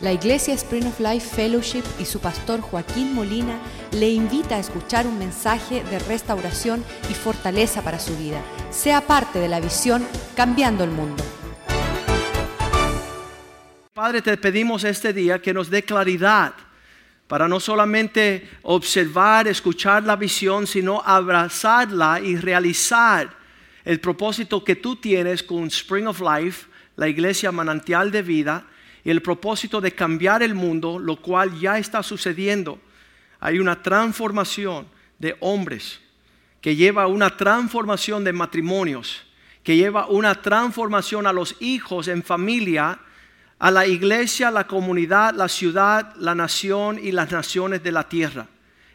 La Iglesia Spring of Life Fellowship y su pastor Joaquín Molina le invita a escuchar un mensaje de restauración y fortaleza para su vida. Sea parte de la visión Cambiando el Mundo. Padre, te pedimos este día que nos dé claridad para no solamente observar, escuchar la visión, sino abrazarla y realizar el propósito que tú tienes con Spring of Life, la iglesia manantial de vida, y el propósito de cambiar el mundo, lo cual ya está sucediendo. Hay una transformación de hombres que lleva una transformación de matrimonios, que lleva una transformación a los hijos en familia, a la iglesia, la comunidad, la ciudad, la nación y las naciones de la tierra.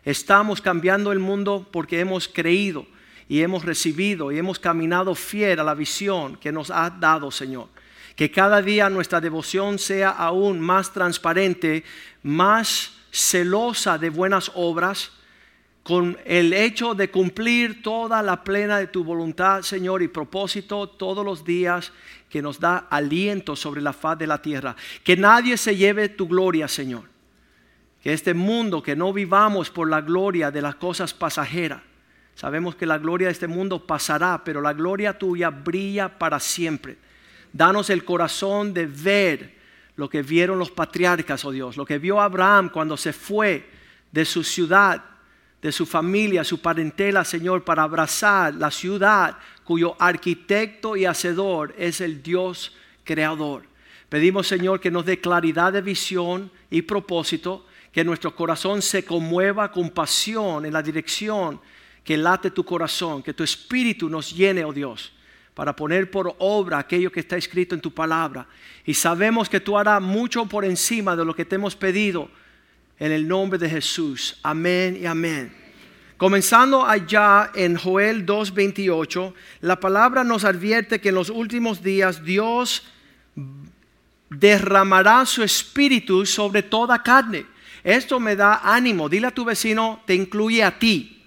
Estamos cambiando el mundo porque hemos creído y hemos recibido y hemos caminado fiel a la visión que nos ha dado, Señor. Que cada día nuestra devoción sea aún más transparente, más celosa de buenas obras, con el hecho de cumplir toda la plena de tu voluntad, Señor, y propósito todos los días que nos da aliento sobre la faz de la tierra. Que nadie se lleve tu gloria, Señor. Que este mundo, que no vivamos por la gloria de las cosas pasajeras. Sabemos que la gloria de este mundo pasará, pero la gloria tuya brilla para siempre. Danos el corazón de ver lo que vieron los patriarcas, oh Dios, lo que vio Abraham cuando se fue de su ciudad, de su familia, su parentela, Señor, para abrazar la ciudad cuyo arquitecto y hacedor es el Dios creador. Pedimos, Señor, que nos dé claridad de visión y propósito, que nuestro corazón se conmueva con pasión en la dirección que late tu corazón, que tu espíritu nos llene, oh Dios para poner por obra aquello que está escrito en tu palabra. Y sabemos que tú harás mucho por encima de lo que te hemos pedido en el nombre de Jesús. Amén y amén. Comenzando allá en Joel 2.28, la palabra nos advierte que en los últimos días Dios derramará su espíritu sobre toda carne. Esto me da ánimo. Dile a tu vecino, te incluye a ti.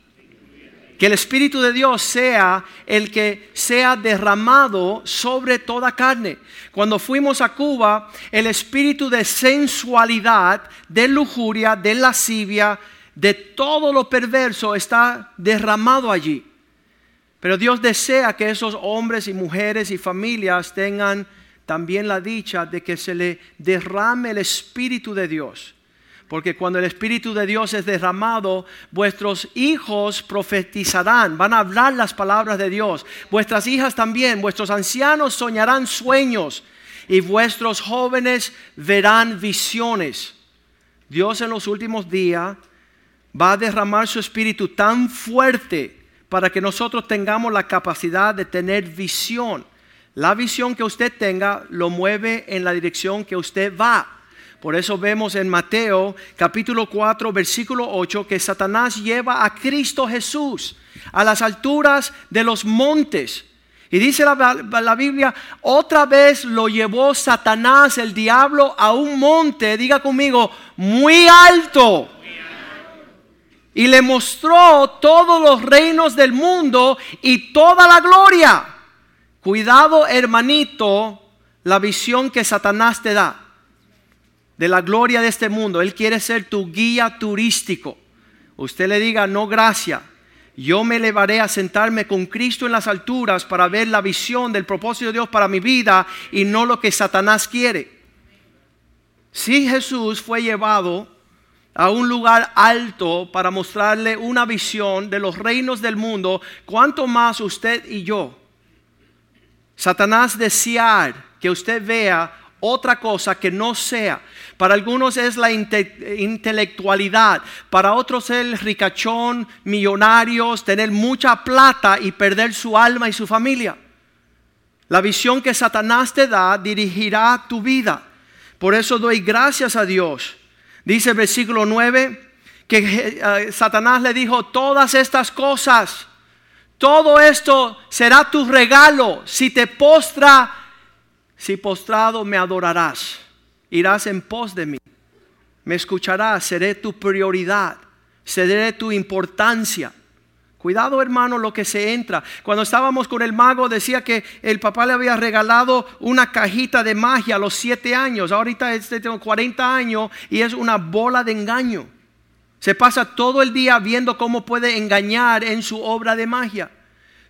Que el Espíritu de Dios sea el que sea derramado sobre toda carne. Cuando fuimos a Cuba, el espíritu de sensualidad, de lujuria, de lascivia, de todo lo perverso está derramado allí. Pero Dios desea que esos hombres y mujeres y familias tengan también la dicha de que se le derrame el Espíritu de Dios porque cuando el Espíritu de Dios es derramado, vuestros hijos profetizarán, van a hablar las palabras de Dios. Vuestras hijas también, vuestros ancianos soñarán sueños y vuestros jóvenes verán visiones. Dios en los últimos días va a derramar su Espíritu tan fuerte para que nosotros tengamos la capacidad de tener visión. La visión que usted tenga lo mueve en la dirección que usted va. Por eso vemos en Mateo capítulo 4 versículo 8 que Satanás lleva a Cristo Jesús a las alturas de los montes. Y dice la, Biblia, otra vez lo llevó Satanás, el diablo, a un monte, diga conmigo, muy alto. Y le mostró todos los reinos del mundo y toda la gloria. Cuidado, hermanito, la visión que Satanás te da de la gloria de este mundo. Él quiere ser tu guía turístico. Usted le diga, no gracias. Yo me elevaré a sentarme con Cristo en las alturas para ver la visión del propósito de Dios para mi vida y no lo que Satanás quiere. Si Jesús fue llevado a un lugar alto para mostrarle una visión de los reinos del mundo, ¿cuánto más usted y yo? Satanás desear que usted vea otra cosa que no sea. Para algunos es la intelectualidad, para otros el ricachón, millonarios, tener mucha plata y perder su alma y su familia. La visión que Satanás te da dirigirá tu vida. Por eso doy gracias a Dios. Dice el versículo 9 que Satanás le dijo, todas estas cosas, todo esto será tu regalo si te postra si postrado me adorarás, irás en pos de mí, me escucharás, seré tu prioridad, seré tu importancia. Cuidado hermano lo que se entra. Cuando estábamos con el mago decía que el papá le había regalado una cajita de magia a los siete años. Ahorita tiene 40 años y es una bola de engaño. Se pasa todo el día viendo cómo puede engañar en su obra de magia.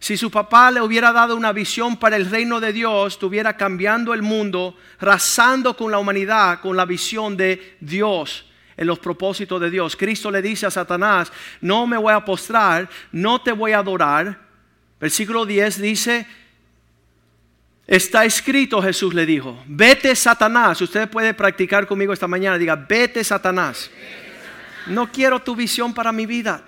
Si su papá le hubiera dado una visión para el reino de Dios, estuviera cambiando el mundo, rasando con la humanidad, con la visión de Dios en los propósitos de Dios. Cristo le dice a Satanás, no me voy a postrar, no te voy a adorar. Versículo 10 dice, está escrito, Jesús le dijo, vete Satanás. Usted puede practicar conmigo esta mañana, diga, vete Satanás. No quiero tu visión para mi vida.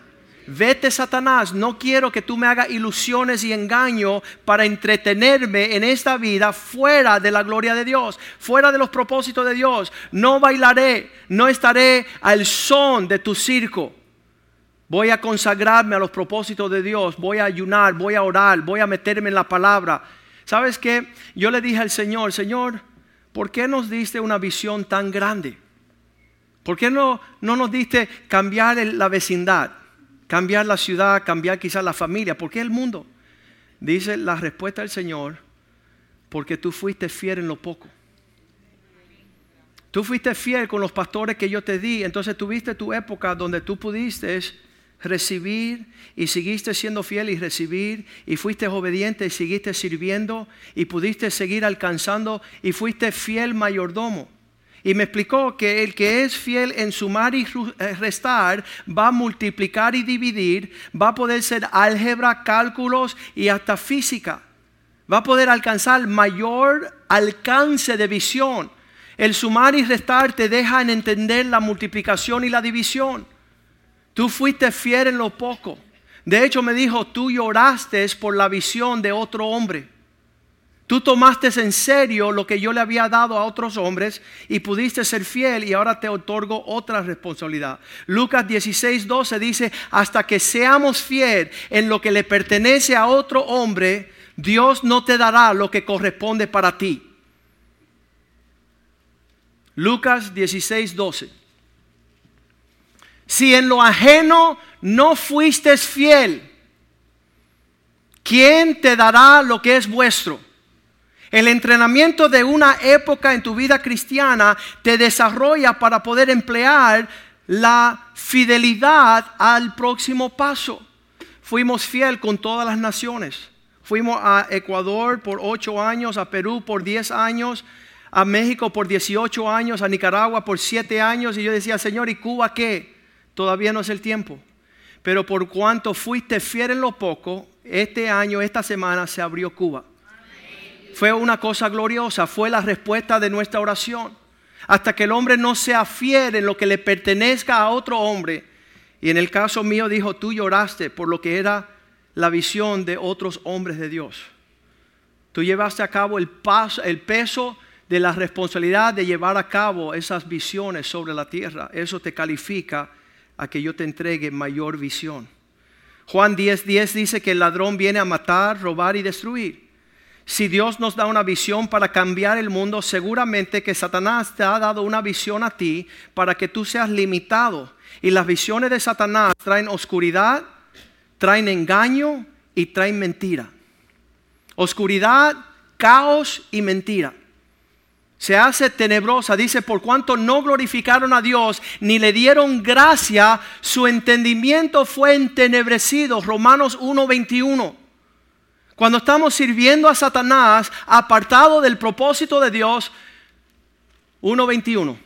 Vete Satanás, no quiero que tú me hagas ilusiones y engaño para entretenerme en esta vida fuera de la gloria de Dios, fuera de los propósitos de Dios. No bailaré, no estaré al son de tu circo. Voy a consagrarme a los propósitos de Dios, voy a ayunar, voy a orar, voy a meterme en la palabra. ¿Sabes qué? Yo le dije al Señor, Señor, ¿por qué nos diste una visión tan grande? ¿Por qué no, no nos diste cambiar la vecindad? Cambiar la ciudad, cambiar quizás la familia. ¿Por qué el mundo? Dice la respuesta del Señor, porque tú fuiste fiel en lo poco. Tú fuiste fiel con los pastores que yo te di, entonces tuviste tu época donde tú pudiste recibir y seguiste siendo fiel y recibir y fuiste obediente y seguiste sirviendo y pudiste seguir alcanzando y fuiste fiel mayordomo. Y me explicó que el que es fiel en sumar y eh, restar va a multiplicar y dividir, va a poder ser álgebra, cálculos y hasta física. Va a poder alcanzar mayor alcance de visión. El sumar y restar te dejan entender la multiplicación y la división. Tú fuiste fiel en lo poco. De hecho me dijo, tú lloraste por la visión de otro hombre. Tú tomaste en serio lo que yo le había dado a otros hombres y pudiste ser fiel y ahora te otorgo otra responsabilidad. Lucas 16, 12 dice, hasta que seamos fiel en lo que le pertenece a otro hombre, Dios no te dará lo que corresponde para ti. Lucas 16, 12. Si en lo ajeno no fuiste fiel, ¿quién te dará lo que es vuestro? El entrenamiento de una época en tu vida cristiana te desarrolla para poder emplear la fidelidad al próximo paso. Fuimos fiel con todas las naciones. Fuimos a Ecuador por ocho años, a Perú por diez años, a México por 18 años, a Nicaragua por siete años. Y yo decía, Señor, ¿y Cuba qué? Todavía no es el tiempo. Pero por cuanto fuiste fiel en lo poco, este año, esta semana se abrió Cuba fue una cosa gloriosa, fue la respuesta de nuestra oración. Hasta que el hombre no sea fiel en lo que le pertenezca a otro hombre. Y en el caso mío dijo, tú lloraste por lo que era la visión de otros hombres de Dios. Tú llevaste a cabo el, paso, el peso de la responsabilidad de llevar a cabo esas visiones sobre la tierra. Eso te califica a que yo te entregue mayor visión. Juan 10:10 10 dice que el ladrón viene a matar, robar y destruir. Si Dios nos da una visión para cambiar el mundo, seguramente que Satanás te ha dado una visión a ti para que tú seas limitado. Y las visiones de Satanás traen oscuridad, traen engaño y traen mentira. Oscuridad, caos y mentira. Se hace tenebrosa, dice, por cuanto no glorificaron a Dios ni le dieron gracia, su entendimiento fue entenebrecido. Romanos 1:21. Cuando estamos sirviendo a Satanás, apartado del propósito de Dios, 1.21.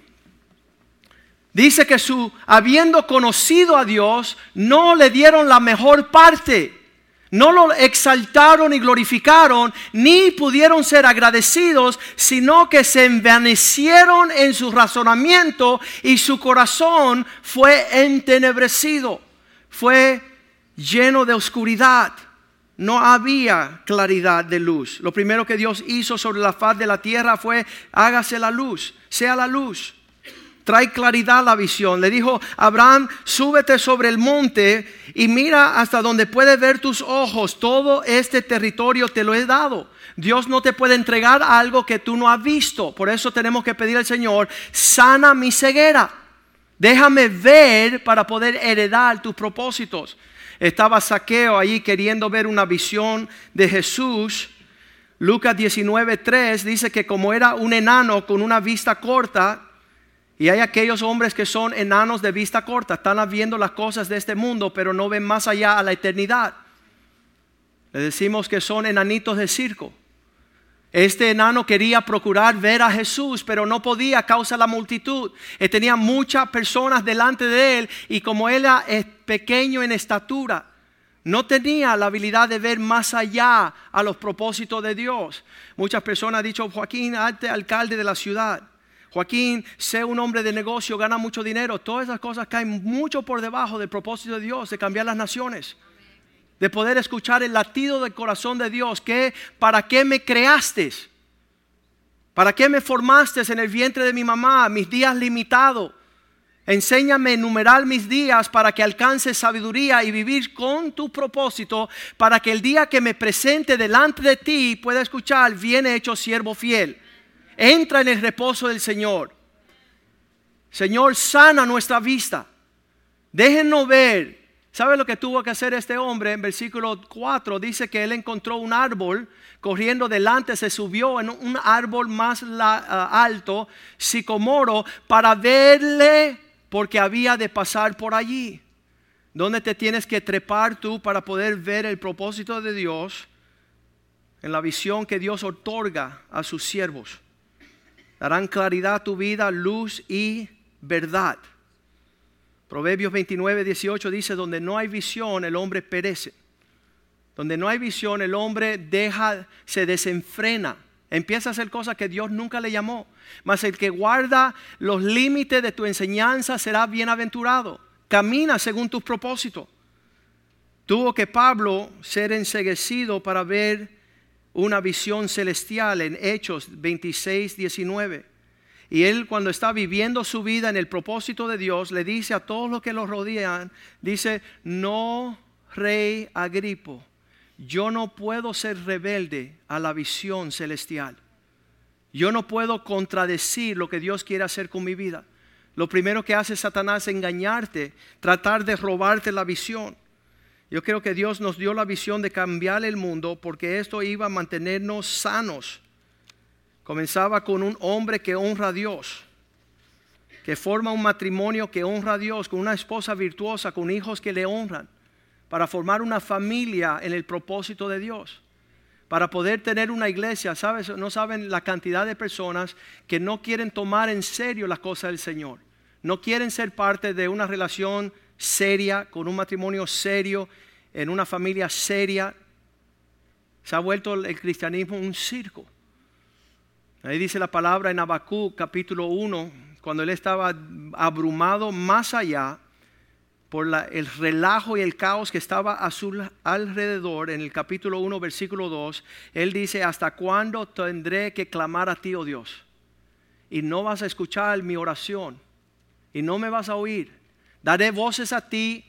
Dice que su, habiendo conocido a Dios, no le dieron la mejor parte. No lo exaltaron y glorificaron, ni pudieron ser agradecidos, sino que se envanecieron en su razonamiento y su corazón fue entenebrecido, fue lleno de oscuridad no había claridad de luz. Lo primero que Dios hizo sobre la faz de la tierra fue, hágase la luz, sea la luz. Trae claridad la visión. Le dijo, Abraham, súbete sobre el monte y mira hasta donde puede ver tus ojos. Todo este territorio te lo he dado. Dios no te puede entregar algo que tú no has visto. Por eso tenemos que pedir al Señor, sana mi ceguera. Déjame ver para poder heredar tus propósitos. Estaba Saqueo allí queriendo ver una visión de Jesús. Lucas 19:3 dice que como era un enano con una vista corta, y hay aquellos hombres que son enanos de vista corta, están viendo las cosas de este mundo, pero no ven más allá a la eternidad. Le decimos que son enanitos de circo. Este enano quería procurar ver a Jesús, pero no podía a causa de la multitud. Él tenía muchas personas delante de él y como él era pequeño en estatura, no tenía la habilidad de ver más allá a los propósitos de Dios. Muchas personas han dicho, Joaquín, alcalde de la ciudad. Joaquín, sé un hombre de negocio, gana mucho dinero. Todas esas cosas caen mucho por debajo del propósito de Dios de cambiar las naciones. De poder escuchar el latido del corazón de Dios. Que, ¿Para qué me creaste? ¿Para qué me formaste en el vientre de mi mamá? Mis días limitados. Enséñame a enumerar mis días para que alcance sabiduría y vivir con tu propósito, para que el día que me presente delante de ti pueda escuchar, viene hecho siervo fiel. Entra en el reposo del Señor. Señor, sana nuestra vista. Déjenos ver. ¿Sabe lo que tuvo que hacer este hombre? En versículo 4 dice que él encontró un árbol, corriendo delante, se subió en un árbol más ah, alto, sicomoro, para verle porque había de pasar por allí. ¿Dónde te tienes que trepar tú para poder ver el propósito de Dios en la visión que Dios otorga a sus siervos? darán claridad a tu vida, luz y verdad. Proverbios 29, 18 dice, donde no hay visión, el hombre perece. Donde no hay visión, el hombre deja, se desenfrena. Empieza a hacer cosas que Dios nunca le llamó. Mas el que guarda los límites de tu enseñanza será bienaventurado. Camina según tus propósitos. Tuvo que Pablo ser enseguecido para ver una visión celestial en Hechos 26, 19. Y él cuando está viviendo su vida en el propósito de Dios, le dice a todos los que lo rodean, dice, no, rey Agripo, yo no puedo ser rebelde a la visión celestial. Yo no puedo contradecir lo que Dios quiere hacer con mi vida. Lo primero que hace Satanás es engañarte, tratar de robarte la visión. Yo creo que Dios nos dio la visión de cambiar el mundo porque esto iba a mantenernos sanos. Comenzaba con un hombre que honra a Dios, que forma un matrimonio que honra a Dios, con una esposa virtuosa, con hijos que le honran, para formar una familia en el propósito de Dios. Para poder tener una iglesia, ¿sabes? No saben la cantidad de personas que no quieren tomar en serio las cosas del Señor. No quieren ser parte de una relación seria, con un matrimonio serio, en una familia seria. Se ha vuelto el cristianismo un circo. Ahí dice la palabra en Abacú capítulo 1, cuando él estaba abrumado más allá por el relajo y el caos que estaba a su alrededor, en el capítulo 1, versículo 2, él dice, ¿hasta cuándo tendré que clamar a ti, oh Dios? Y no vas a escuchar mi oración, y no me vas a oír. Daré voces a ti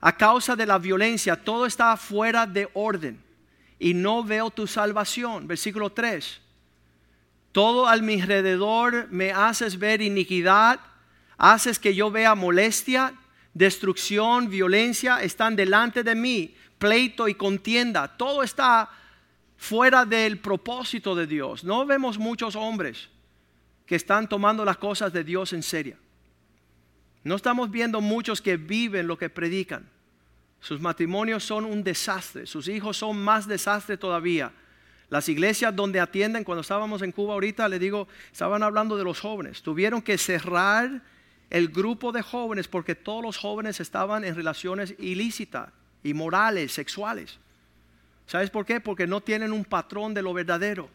a causa de la violencia. Todo está fuera de orden y no veo tu salvación. Versículo 3. Todo a mi alrededor me haces ver iniquidad, haces que yo vea molestia, destrucción, violencia, están delante de mí, pleito y contienda. Todo está fuera del propósito de Dios. No vemos muchos hombres que están tomando las cosas de Dios en serio. No estamos viendo muchos que viven lo que predican. Sus matrimonios son un desastre, sus hijos son más desastre todavía. Las iglesias donde atienden, cuando estábamos en Cuba ahorita, le digo, estaban hablando de los jóvenes. Tuvieron que cerrar el grupo de jóvenes porque todos los jóvenes estaban en relaciones ilícitas, inmorales, sexuales. ¿Sabes por qué? Porque no tienen un patrón de lo verdadero.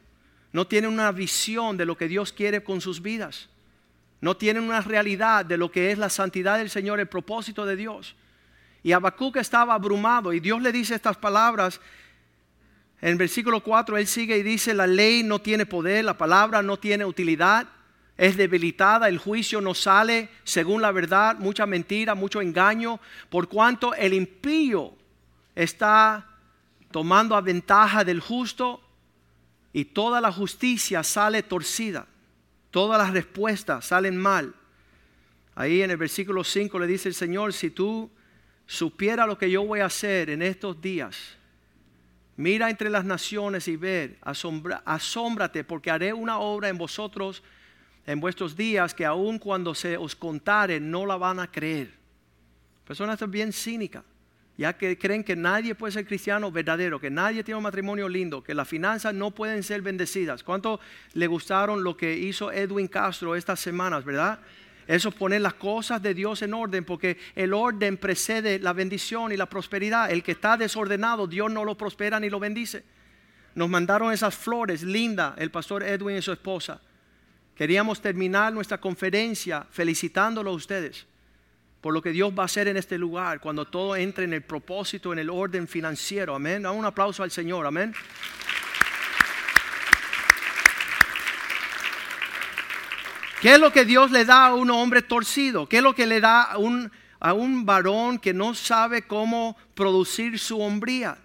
No tienen una visión de lo que Dios quiere con sus vidas no tienen una realidad de lo que es la santidad del Señor, el propósito de Dios. Y Habacuc estaba abrumado y Dios le dice estas palabras. En versículo 4 él sigue y dice, la ley no tiene poder, la palabra no tiene utilidad, es debilitada, el juicio no sale según la verdad, mucha mentira, mucho engaño, por cuanto el impío está tomando ventaja del justo y toda la justicia sale torcida. Todas las respuestas salen mal. Ahí en el versículo 5 le dice el Señor, si tú supiera lo que yo voy a hacer en estos días, mira entre las naciones y ver, asombra, asómbrate, porque haré una obra en vosotros en vuestros días que aun cuando se os contare no la van a creer. Personas bien cínicas, ya que creen que nadie puede ser cristiano verdadero, que nadie tiene un matrimonio lindo, que las finanzas no pueden ser bendecidas. ¿Cuánto le gustaron lo que hizo Edwin Castro estas semanas, verdad? Eso es poner las cosas de Dios en orden, porque el orden precede la bendición y la prosperidad. El que está desordenado, Dios no lo prospera ni lo bendice. Nos mandaron esas flores, linda, el pastor Edwin y su esposa. Queríamos terminar nuestra conferencia felicitándolo a ustedes por lo que Dios va a hacer en este lugar cuando todo entre en el propósito, en el orden financiero. Amén. Un aplauso al Señor. Amén. ¿Qué es lo que Dios le da a un hombre torcido? ¿Qué es lo que le da a un, a un varón que no sabe cómo producir su hombría?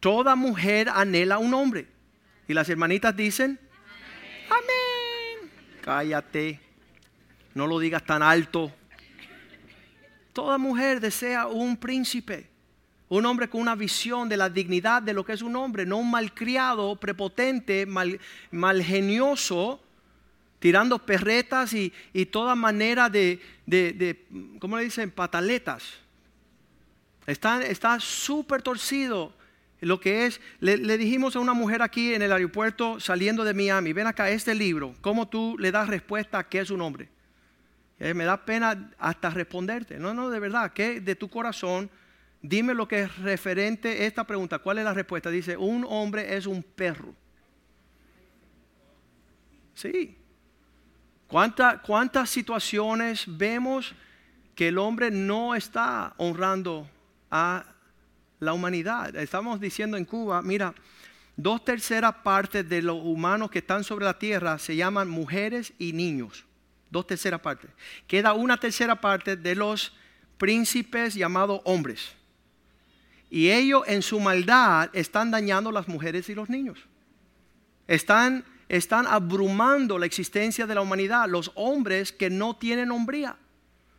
Toda mujer anhela un hombre. Y las hermanitas dicen, amén. Cállate. No lo digas tan alto. Toda mujer desea un príncipe. Un hombre con una visión de la dignidad de lo que es un hombre, no un malcriado, prepotente, mal, malgenioso tirando perretas y, toda manera de, de, ¿cómo le dicen? Pataletas. Está súper torcido lo que es. Le, dijimos a una mujer aquí en el aeropuerto saliendo de Miami, ven acá este libro, ¿cómo tú le das respuesta a qué es un hombre? Me da pena hasta responderte. No, no, de verdad, que de tu corazón, dime lo que es referente a esta pregunta. ¿Cuál es la respuesta? Dice, un hombre es un perro. Sí, ¿Cuántas situaciones vemos que el hombre no está honrando a la humanidad? Estamos diciendo en Cuba, mira, dos terceras partes de los humanos que están sobre la tierra se llaman mujeres y niños. Dos terceras partes. Queda una tercera parte de los príncipes llamados hombres. Y ellos en su maldad están dañando a las mujeres y los niños. Están están abrumando la existencia de la humanidad, los hombres que no tienen hombría.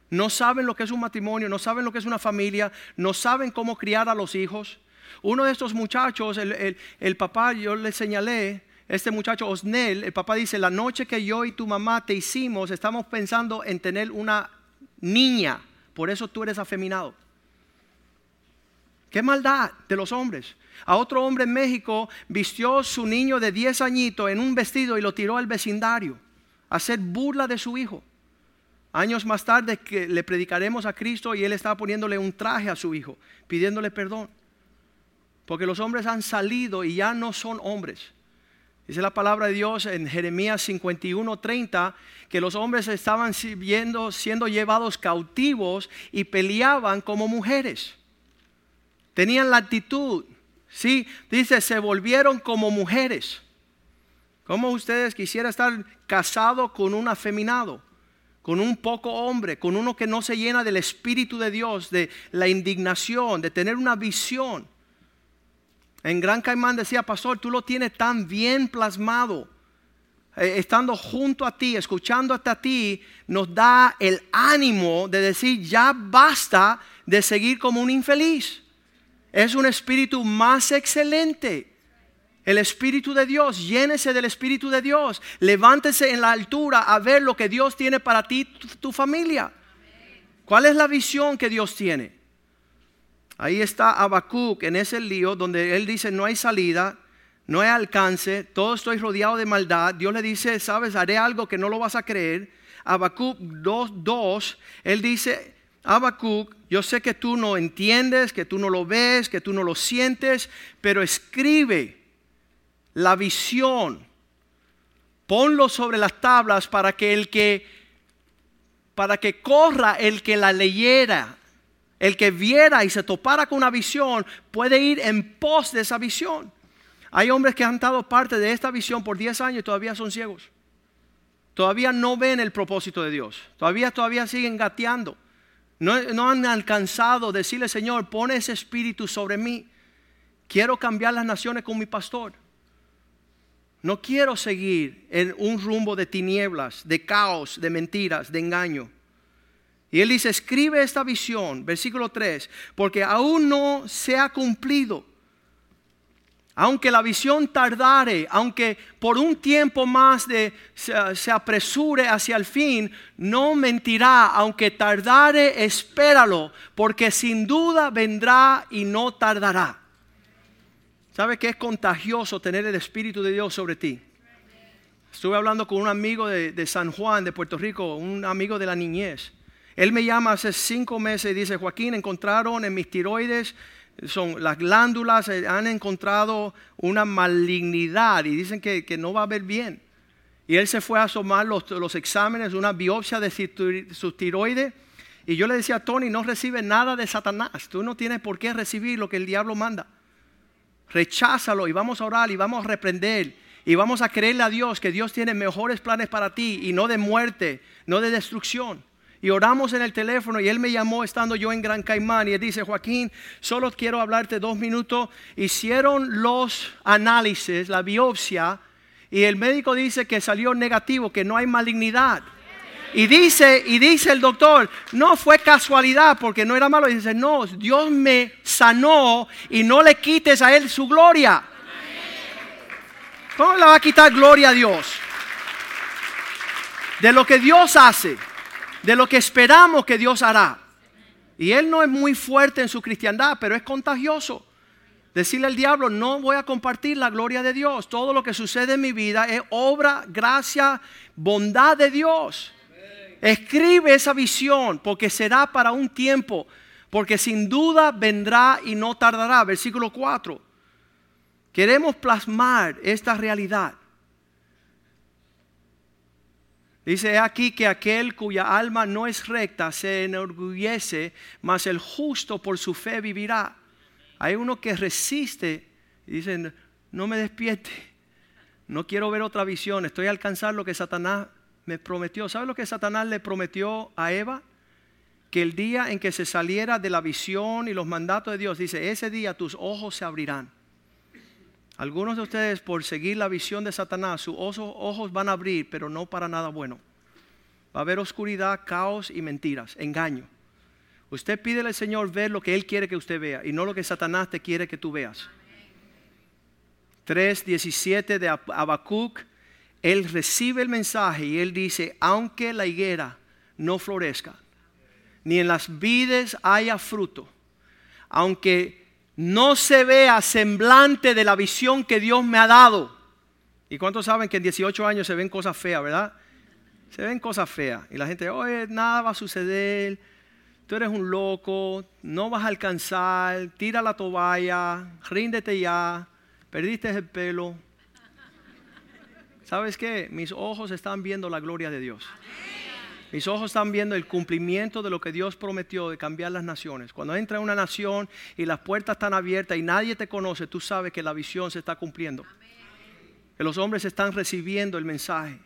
No saben lo que es un matrimonio, no saben lo que es una familia, no saben cómo criar a los hijos. Uno de estos muchachos, el, papá, yo le señalé, este muchacho Osnel, el papá dice, la noche que yo y tu mamá te hicimos, estamos pensando en tener una niña, por eso tú eres afeminado. Qué maldad de los hombres. A otro hombre en México vistió su niño de 10 añitos en un vestido y lo tiró al vecindario a hacer burla de su hijo. Años más tarde que le predicaremos a Cristo y él estaba poniéndole un traje a su hijo, pidiéndole perdón. Porque los hombres han salido y ya no son hombres. Dice la palabra de Dios en Jeremías 51:30 que los hombres estaban siendo llevados cautivos y peleaban como mujeres. Tenían la actitud Sí, dice, se volvieron como mujeres. ¿Cómo ustedes quisieran estar casados con un afeminado? Con un poco hombre, con uno que no se llena del Espíritu de Dios, de la indignación, de tener una visión. En Gran Caimán decía, pastor, tú lo tienes tan bien plasmado. Eh, estando junto a ti, escuchando hasta ti, nos da el ánimo de decir, ya basta de seguir como un infeliz es un espíritu más excelente. El Espíritu de Dios, llénese del Espíritu de Dios. Levántese en la altura a ver lo que Dios tiene para ti, tu, tu familia. ¿Cuál es la visión que Dios tiene? Ahí está Habacuc en ese lío donde él dice: No hay salida, no hay alcance, todo estoy rodeado de maldad. Dios le dice: Sabes, haré algo que no lo vas a creer. Habacuc 2:2, él dice: Habacuc, yo sé que tú no entiendes, que tú no lo ves, que tú no lo sientes, pero escribe la visión. Ponlo sobre las tablas para que el que para que corra el que la leyera, el que viera y se topara con una visión, puede ir en pos de esa visión. Hay hombres que han dado parte de esta visión por 10 años y todavía son ciegos. Todavía no ven el propósito de Dios. Todavía todavía siguen gateando. No, han alcanzado decirle, Señor, pone ese espíritu sobre mí. Quiero cambiar las naciones con mi pastor. No quiero seguir en un rumbo de tinieblas, de caos, de mentiras, de engaño. Y él dice, escribe esta visión, versículo 3, porque aún no se ha cumplido. Aunque la visión tardare, aunque por un tiempo más de, se, apresure hacia el fin, no mentirá, aunque tardare, espéralo, porque sin duda vendrá y no tardará. ¿Sabe que es contagioso tener el Espíritu de Dios sobre ti? Estuve hablando con un amigo de San Juan, de Puerto Rico, un amigo de la niñez. Él me llama hace cinco meses y dice, Joaquín, encontraron en mis tiroides, son las glándulas, eh, han encontrado una malignidad y dicen que, no va a ver bien. Y él se fue a asomar los, los exámenes, una biopsia de su tiroides. Y yo le decía a Tony, no recibe nada de Satanás. Tú no tienes por qué recibir lo que el diablo manda. Recházalo y vamos a orar y vamos a reprender. Y vamos a creerle a Dios que Dios tiene mejores planes para ti y no de muerte, no de destrucción y oramos en el teléfono y él me llamó estando yo en Gran Caimán y él dice, Joaquín, solo quiero hablarte dos minutos. Hicieron los análisis, la biopsia, y el médico dice que salió negativo, que no hay malignidad. Y dice, y dice el doctor, no fue casualidad porque no era malo. Y dice, no, Dios me sanó y no le quites a él su gloria. ¿Cómo le va a quitar gloria a Dios? De lo que Dios hace de lo que esperamos que Dios hará. Y él no es muy fuerte en su cristiandad, pero es contagioso. Decirle al diablo, no voy a compartir la gloria de Dios. Todo lo que sucede en mi vida es obra, gracia, bondad de Dios. Escribe esa visión porque será para un tiempo, porque sin duda vendrá y no tardará. Versículo 4. Queremos plasmar esta realidad. Dice aquí que aquel cuya alma no es recta se enorgullece, mas el justo por su fe vivirá. Hay uno que resiste y dice, no me despierte, no quiero ver otra visión, estoy a alcanzar lo que Satanás me prometió. ¿Sabe lo que Satanás le prometió a Eva? Que el día en que se saliera de la visión y los mandatos de Dios, dice, ese día tus ojos se abrirán algunos de ustedes por seguir la visión de Satanás, sus ojos van a abrir, pero no para nada bueno. Va a haber oscuridad, caos y mentiras, engaño. Usted pide al Señor ver lo que Él quiere que usted vea y no lo que Satanás te quiere que tú veas. 3.17 de Habacuc, Él recibe el mensaje y Él dice, aunque la higuera no florezca, ni en las vides haya fruto, aunque no se vea semblante de la visión que Dios me ha dado. ¿Y cuántos saben que en 18 años se ven cosas feas, verdad? Se ven cosas feas. Y la gente, oye, nada va a suceder, tú eres un loco, no vas a alcanzar, tira la toalla, ríndete ya, perdiste el pelo. ¿Sabes qué? Mis ojos están viendo la gloria de Dios. Mis ojos están viendo el cumplimiento de lo que Dios prometió de cambiar las naciones. Cuando entra en una nación y las puertas están abiertas y nadie te conoce, tú sabes que la visión se está cumpliendo. Que los hombres están recibiendo el mensaje.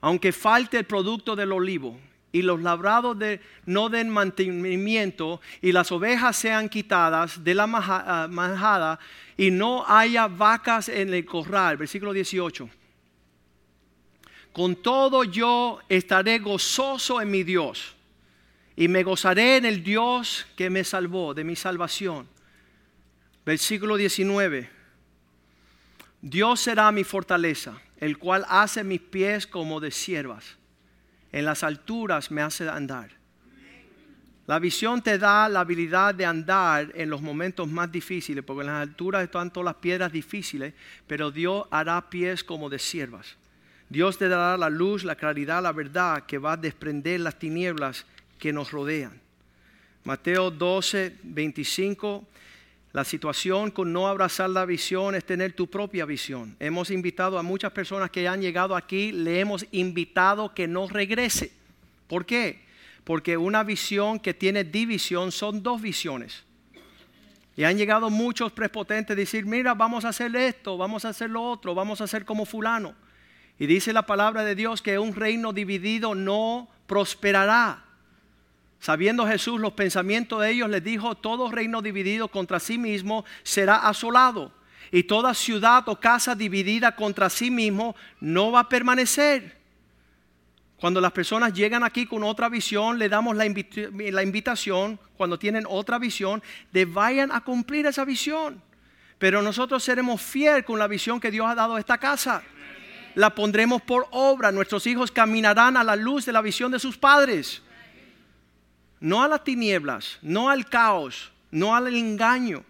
Aunque falte el producto del olivo y los labrados de, no den mantenimiento y las ovejas sean quitadas de la ah, manjada y no haya vacas en el corral. Versículo 18 con todo yo estaré gozoso en mi Dios y me gozaré en el Dios que me salvó de mi salvación. Versículo 19. Dios será mi fortaleza, el cual hace mis pies como de siervas. En las alturas me hace andar. La visión te da la habilidad de andar en los momentos más difíciles, porque en las alturas están todas las piedras difíciles, pero Dios hará pies como de siervas. Dios te dará la luz, la claridad, la verdad que va a desprender las tinieblas que nos rodean. Mateo 12, 25. La situación con no abrazar la visión es tener tu propia visión. Hemos invitado a muchas personas que han llegado aquí, le hemos invitado que no regrese. ¿Por qué? Porque una visión que tiene división son dos visiones. Y han llegado muchos prepotentes a decir, mira, vamos a hacer esto, vamos a hacer lo otro, vamos a hacer como fulano. Y dice la palabra de Dios que un reino dividido no prosperará. Sabiendo Jesús los pensamientos de ellos, les dijo, todo reino dividido contra sí mismo será asolado. Y toda ciudad o casa dividida contra sí mismo no va a permanecer. Cuando las personas llegan aquí con otra visión, le damos la, la invitación, cuando tienen otra visión, de vayan a cumplir esa visión. Pero nosotros seremos fieles con la visión que Dios ha dado a esta casa. La pondremos por obra. Nuestros hijos caminarán a la luz de la visión de sus padres. No a las tinieblas, no al caos, no al engaño.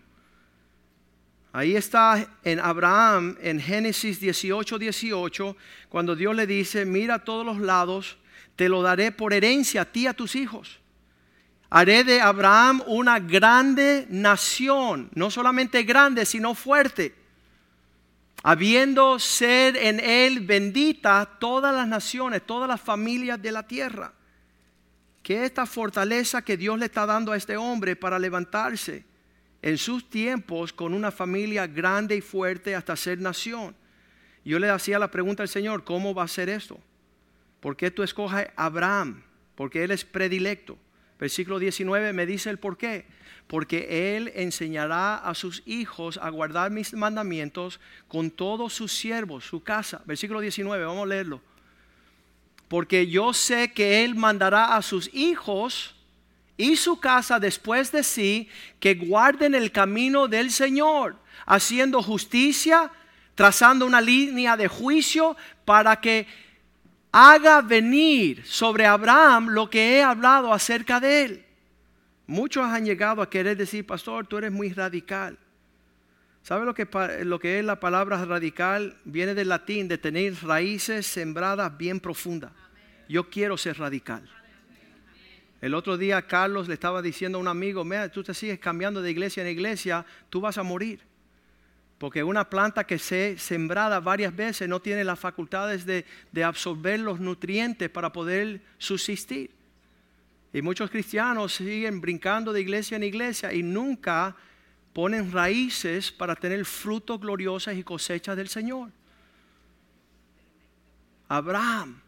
Ahí está en Abraham, en Génesis 18, 18, cuando Dios le dice, mira a todos los lados, te lo daré por herencia a ti y a tus hijos. Haré de Abraham una grande nación, no solamente grande, sino fuerte. Habiendo ser en él bendita todas las naciones, todas las familias de la tierra. Que esta fortaleza que Dios le está dando a este hombre para levantarse en sus tiempos con una familia grande y fuerte hasta ser nación. Yo le hacía la pregunta al Señor, ¿cómo va a ser esto? ¿Por qué tú escoges a Abraham? Porque él es predilecto. Versículo 19 me dice el por qué. Porque él enseñará a sus hijos a guardar mis mandamientos con todos sus siervos, su casa. Versículo 19, vamos a leerlo. Porque yo sé que él mandará a sus hijos y su casa después de sí que guarden el camino del Señor, haciendo justicia, trazando una línea de juicio para que haga venir sobre Abraham lo que he hablado acerca de él. Muchos han llegado a querer decir, pastor, tú eres muy radical. ¿Sabe lo que, lo que es la palabra radical? Viene del latín de tener raíces sembradas bien profundas. Yo quiero ser radical. El otro día Carlos le estaba diciendo a un amigo, mira, tú te sigues cambiando de iglesia en iglesia, tú vas a morir. Porque una planta que se sembrada varias veces no tiene las facultades de, de absorber los nutrientes para poder subsistir. Y muchos cristianos siguen brincando de iglesia en iglesia y nunca ponen raíces para tener frutos gloriosos y cosechas del Señor. Abraham,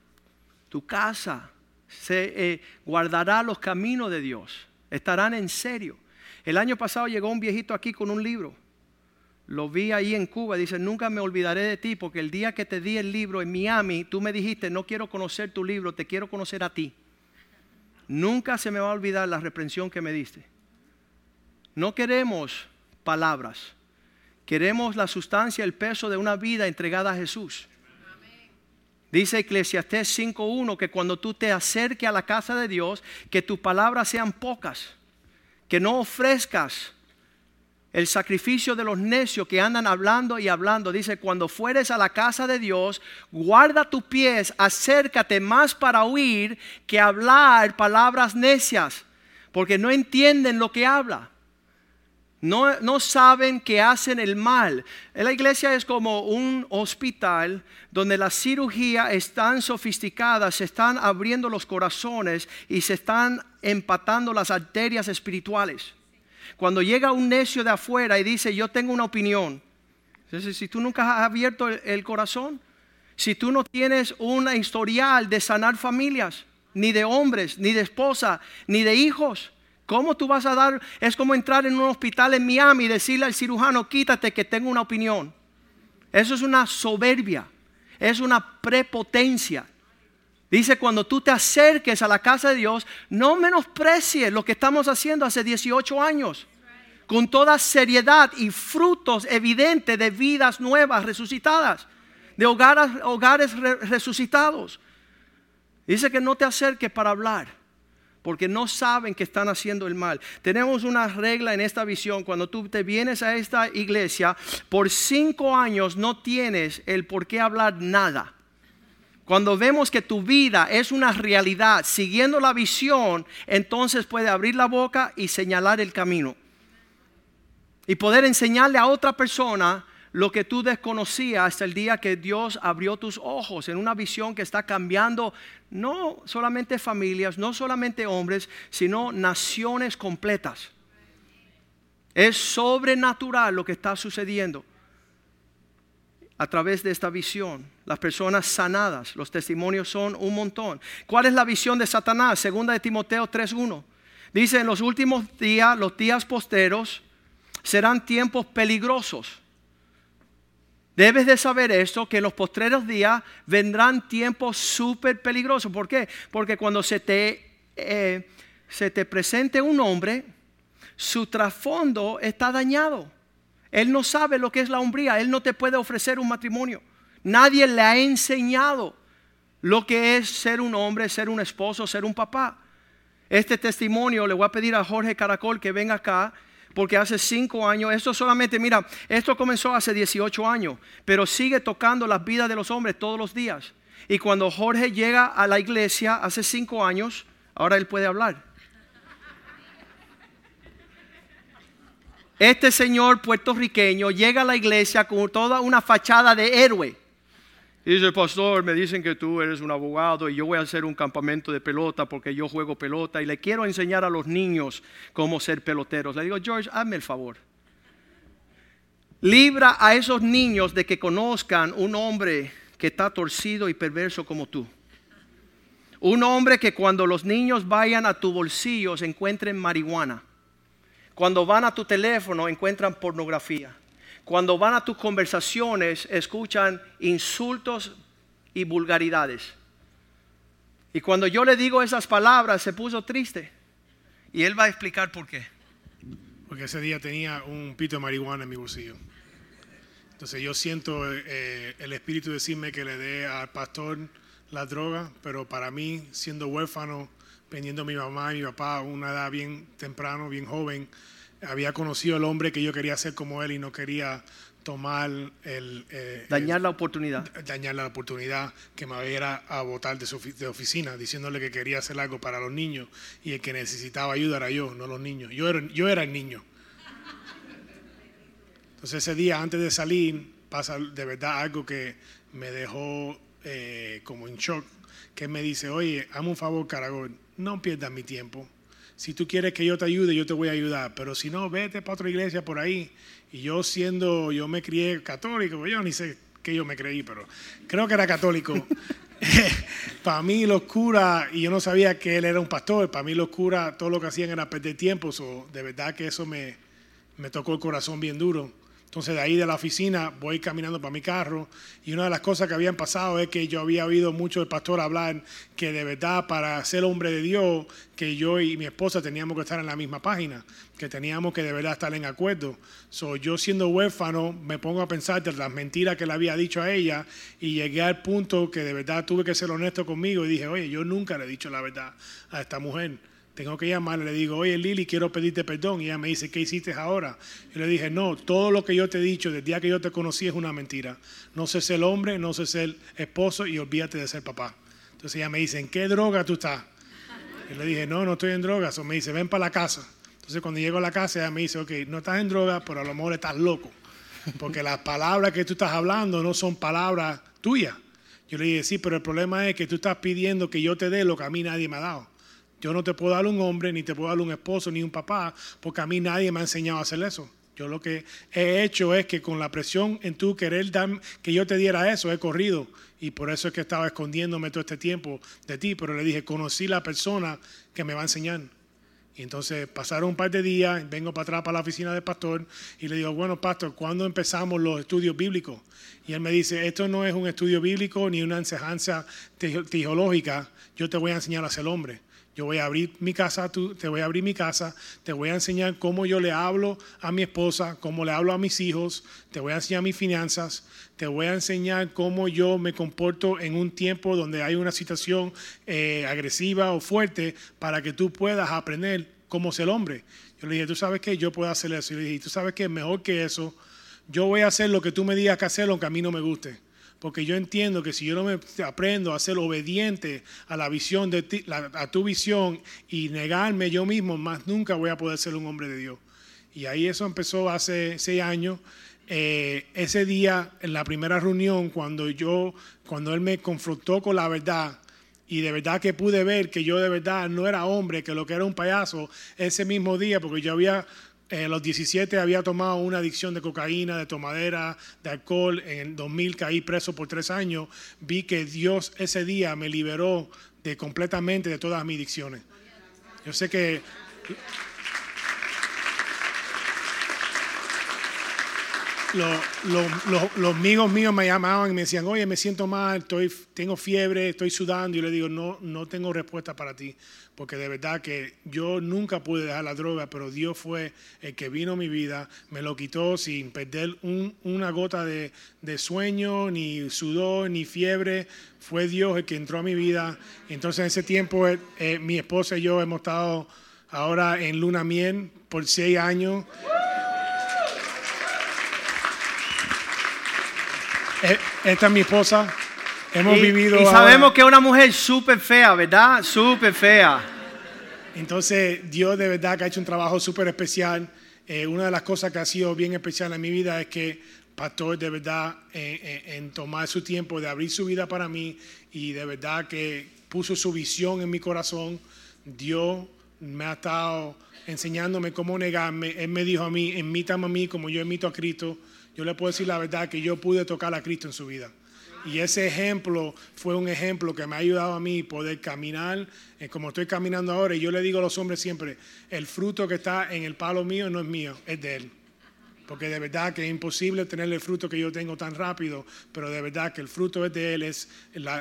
tu casa, se eh, guardará los caminos de Dios. Estarán en serio. El año pasado llegó un viejito aquí con un libro. Lo vi ahí en Cuba. Dice, nunca me olvidaré de ti porque el día que te di el libro en Miami, tú me dijiste, no quiero conocer tu libro, te quiero conocer a ti. Nunca se me va a olvidar la reprensión que me diste. No queremos palabras. Queremos la sustancia, el peso de una vida entregada a Jesús. Dice Eclesiastés 5.1 que cuando tú te acerques a la casa de Dios, que tus palabras sean pocas, que no ofrezcas el sacrificio de los necios que andan hablando y hablando. Dice, cuando fueres a la casa de Dios, guarda tus pies, acércate más para oír que hablar palabras necias, porque no entienden lo que habla. No, saben que hacen el mal. La iglesia es como un hospital donde la cirugía es tan sofisticada, se están abriendo los corazones y se están empatando las arterias espirituales. Cuando llega un necio de afuera y dice, yo tengo una opinión, si tú nunca has abierto el corazón, si tú no tienes una historial de sanar familias, ni de hombres, ni de esposa, ni de hijos, ¿Cómo tú vas a dar? Es como entrar en un hospital en Miami y decirle al cirujano, quítate que tengo una opinión. Eso es una soberbia, es una prepotencia. Dice, cuando tú te acerques a la casa de Dios, no menosprecies lo que estamos haciendo hace 18 años. Con toda seriedad y frutos evidentes de vidas nuevas, resucitadas, de hogares, hogares resucitados. Dice que no te acerques para hablar porque no saben que están haciendo el mal. Tenemos una regla en esta visión. Cuando tú te vienes a esta iglesia, por cinco años no tienes el por qué hablar nada. Cuando vemos que tu vida es una realidad, siguiendo la visión, entonces puede abrir la boca y señalar el camino. Y poder enseñarle a otra persona lo que tú desconocías hasta el día que Dios abrió tus ojos en una visión que está cambiando no solamente familias, no solamente hombres, sino naciones completas. Es sobrenatural lo que está sucediendo a través de esta visión. Las personas sanadas, los testimonios son un montón. ¿Cuál es la visión de Satanás? Segunda de Timoteo 3.1. Dice, en los últimos días, los días posteros, serán tiempos peligrosos Debes de saber esto, que en los postreros días vendrán tiempos súper peligrosos. ¿Por qué? Porque cuando se te, eh, se te presente un hombre, su trasfondo está dañado. Él no sabe lo que es la hombría, él no te puede ofrecer un matrimonio. Nadie le ha enseñado lo que es ser un hombre, ser un esposo, ser un papá. Este testimonio le voy a pedir a Jorge Caracol que venga acá porque hace cinco años, esto solamente, mira, esto comenzó hace 18 años, pero sigue tocando las vidas de los hombres todos los días. Y cuando Jorge llega a la iglesia hace cinco años, ahora él puede hablar. Este señor puertorriqueño llega a la iglesia con toda una fachada de héroe. Y dice, pastor, me dicen que tú eres un abogado y yo voy a hacer un campamento de pelota porque yo juego pelota y le quiero enseñar a los niños cómo ser peloteros. Le digo, George, hazme el favor. Libra a esos niños de que conozcan un hombre que está torcido y perverso como tú. Un hombre que cuando los niños vayan a tu bolsillo se encuentren marihuana. Cuando van a tu teléfono encuentran pornografía cuando van a tus conversaciones escuchan insultos y vulgaridades. Y cuando yo le digo esas palabras se puso triste. Y él va a explicar por qué. Porque ese día tenía un pito de marihuana en mi bolsillo. Entonces yo siento eh, el espíritu decirme que le dé al pastor la droga, pero para mí, siendo huérfano, pendiendo a mi mamá y mi papá a una edad bien temprano, bien joven, había conocido al hombre que yo quería ser como él y no quería tomar el... Eh, dañar la oportunidad. Dañar la oportunidad que me iba a votar de su de oficina, diciéndole que quería hacer algo para los niños y el que necesitaba ayuda era yo, no los niños. Yo era, yo era el niño. Entonces ese día antes de salir pasa de verdad algo que me dejó eh, como en shock, que me dice, oye, hazme un favor, Caragón, no pierdas mi tiempo si tú quieres que yo te ayude, yo te voy a ayudar. Pero si no, vete para otra iglesia por ahí. Y yo siendo, yo me crié católico, yo ni sé qué yo me creí, pero creo que era católico. para mí los curas, y yo no sabía que él era un pastor, para mí los curas todo lo que hacían era perder tiempo. de verdad que eso me, me tocó el corazón bien duro. Entonces de ahí de la oficina voy caminando para mi carro y una de las cosas que habían pasado es que yo había oído mucho del pastor hablar que de verdad para ser hombre de Dios, que yo y mi esposa teníamos que estar en la misma página, que teníamos que de verdad estar en acuerdo. So, yo siendo huérfano me pongo a pensar de las mentiras que le había dicho a ella y llegué al punto que de verdad tuve que ser honesto conmigo y dije, oye, yo nunca le he dicho la verdad a esta mujer tengo que llamarle, le digo, oye Lili, quiero pedirte perdón. Y ella me dice, ¿qué hiciste ahora? Y le dije, no, todo lo que yo te he dicho desde el día que yo te conocí es una mentira. No sé ser hombre, no sé ser esposo y olvídate de ser papá. Entonces ella me dice, ¿en qué droga tú estás? Y le dije, no, no estoy en droga. O me dice, ven para la casa. Entonces cuando llego a la casa, ella me dice, ok, no estás en droga, pero a lo mejor estás loco. Porque las palabras que tú estás hablando no son palabras tuyas. Yo le dije, sí, pero el problema es que tú estás pidiendo que yo te dé lo que a mí nadie me ha dado. Yo no te puedo dar un hombre, ni te puedo dar un esposo, ni un papá, porque a mí nadie me ha enseñado a hacer eso. Yo lo que he hecho es que con la presión en tu querer dar, que yo te diera eso, he corrido. Y por eso es que estaba escondiéndome todo este tiempo de ti. Pero le dije, conocí la persona que me va a enseñar. Y entonces pasaron un par de días, vengo para atrás para la oficina del pastor y le digo, bueno, pastor, ¿cuándo empezamos los estudios bíblicos? Y él me dice, esto no es un estudio bíblico ni una enseñanza teológica, yo te voy a enseñar a ser hombre. Yo voy a abrir mi casa, tú, te voy a abrir mi casa, te voy a enseñar cómo yo le hablo a mi esposa, cómo le hablo a mis hijos, te voy a enseñar mis finanzas, te voy a enseñar cómo yo me comporto en un tiempo donde hay una situación eh, agresiva o fuerte para que tú puedas aprender cómo ser hombre. Yo le dije, tú sabes que yo puedo hacer eso. Y le dije, tú sabes que mejor que eso, yo voy a hacer lo que tú me digas que hacer, aunque a mí no me guste porque yo entiendo que si yo no me aprendo a ser obediente a la visión de ti, a tu visión y negarme yo mismo, más nunca voy a poder ser un hombre de Dios. Y ahí eso empezó hace seis años. Eh, ese día, en la primera reunión, cuando yo, cuando él me confrontó con la verdad, y de verdad que pude ver que yo de verdad no era hombre, que lo que era un payaso, ese mismo día, porque yo había en los 17 había tomado una adicción de cocaína, de tomadera, de alcohol. En el 2000 caí preso por tres años. Vi que Dios ese día me liberó de completamente de todas mis adicciones. Yo sé que lo- lo- lo- los amigos míos me llamaban y me decían, oye, me siento mal, estoy, tengo fiebre, estoy sudando. Y yo le digo, no, no tengo respuesta para ti, porque de verdad que yo nunca pude dejar la droga, pero Dios fue el que vino a mi vida, me lo quitó sin perder un- una gota de, de sueño, ni sudor, ni fiebre. Fue Dios el que entró a mi vida. Entonces en ese tiempo eh, eh, mi esposa y yo hemos estado ahora en luna miel por seis años. Esta es mi esposa. Hemos Y, vivido. y sabemos que es una mujer súper fea, ¿verdad? Súper fea. Entonces, Dios de verdad que ha hecho un trabajo súper especial. Eh, una de las cosas que ha sido bien especial en mi vida es que Pastor de verdad eh, eh, en tomar su tiempo de abrir su vida para mí y de verdad que puso su visión en mi corazón. Dios me ha estado enseñándome cómo negarme. Él me dijo a mí, imítame a mí como yo imito a Cristo. Yo le puedo decir la verdad que yo pude tocar a Cristo en su vida. Y ese ejemplo fue un ejemplo que me ha ayudado a mí poder caminar eh, como estoy caminando ahora. Y yo le digo a los hombres siempre, el fruto que está en el palo mío no es mío, es de Él. Porque de verdad que es imposible tener el fruto que yo tengo tan rápido, pero de verdad que el fruto es de Él, es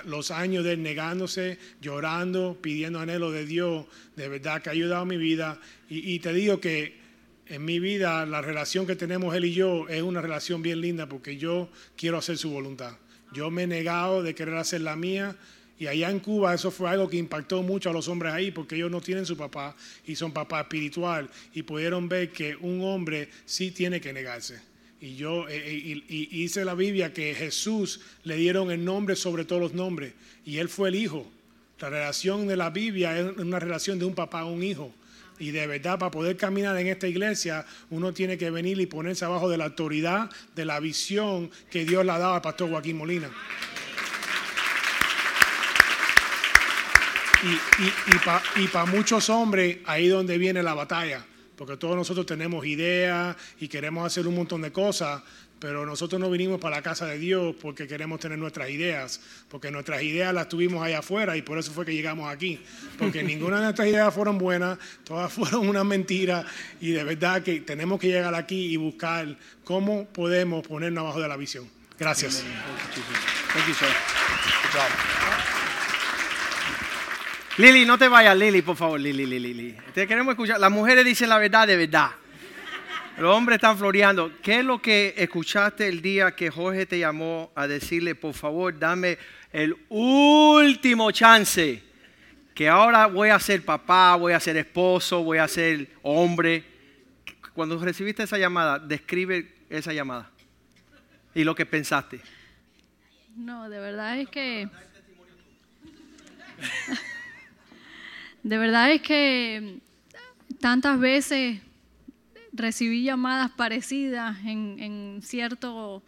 los años de Él negándose, llorando, pidiendo anhelo de Dios, de verdad que ha ayudado a mi vida. Y te digo que en mi vida la relación que tenemos Él y yo es una relación bien linda porque yo quiero hacer su voluntad. Yo me he negado de querer hacer la mía. Y allá en Cuba eso fue algo que impactó mucho a los hombres ahí porque ellos no tienen su papá y son papá espiritual y pudieron ver que un hombre sí tiene que negarse. Y yo eh, eh, y, hice la Biblia que Jesús le dieron el nombre sobre todos los nombres y él fue el hijo. La relación de la Biblia es una relación de un papá a un hijo. Y de verdad, para poder caminar en esta iglesia, uno tiene que venir y ponerse abajo de la autoridad, de la visión que Dios le ha dado al pastor Joaquín Molina. Y, para muchos hombres, ahí donde viene la batalla, porque todos nosotros tenemos ideas y queremos hacer un montón de cosas, pero nosotros no vinimos para la casa de Dios porque queremos tener nuestras ideas, porque nuestras ideas las tuvimos allá afuera y por eso fue que llegamos aquí, porque ninguna de nuestras ideas fueron buenas, todas fueron una mentira y de verdad que tenemos que llegar aquí y buscar cómo podemos ponernos abajo de la visión. Gracias. Thank you, sir. Good job. Lili, no te vayas, Lili, por favor, Lili, Lili, Lili. Te queremos escuchar. Las mujeres dicen la verdad de verdad. Los hombres están floreando. ¿Qué es lo que escuchaste el día que Jorge te llamó a decirle, por favor, dame el último chance? Que ahora voy a ser papá, voy a ser esposo, voy a ser hombre. Cuando recibiste esa llamada, describe esa llamada y lo que pensaste. No, de verdad es que... De verdad es que tantas veces recibí llamadas parecidas en, cierto,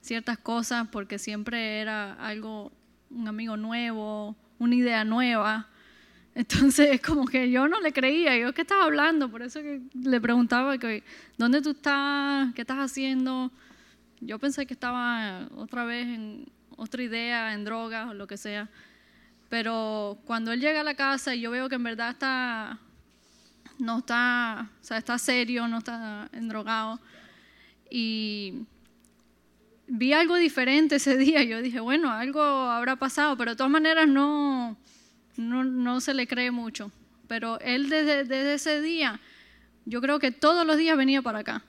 ciertas cosas porque siempre era algo, un amigo nuevo, una idea nueva. Entonces, como que yo no le creía, yo qué estaba hablando, por eso le preguntaba que, ¿dónde tú estás? ¿Qué estás haciendo? Yo pensé que estaba otra vez en otra idea, en drogas o lo que sea. Pero cuando él llega a la casa y yo veo que en verdad está, no está, o sea, está serio, no está endrogado, y vi algo diferente ese día, yo dije, bueno, algo habrá pasado, pero de todas maneras no, no, no se le cree mucho. Pero él desde, desde ese día, yo creo que todos los días venía para acá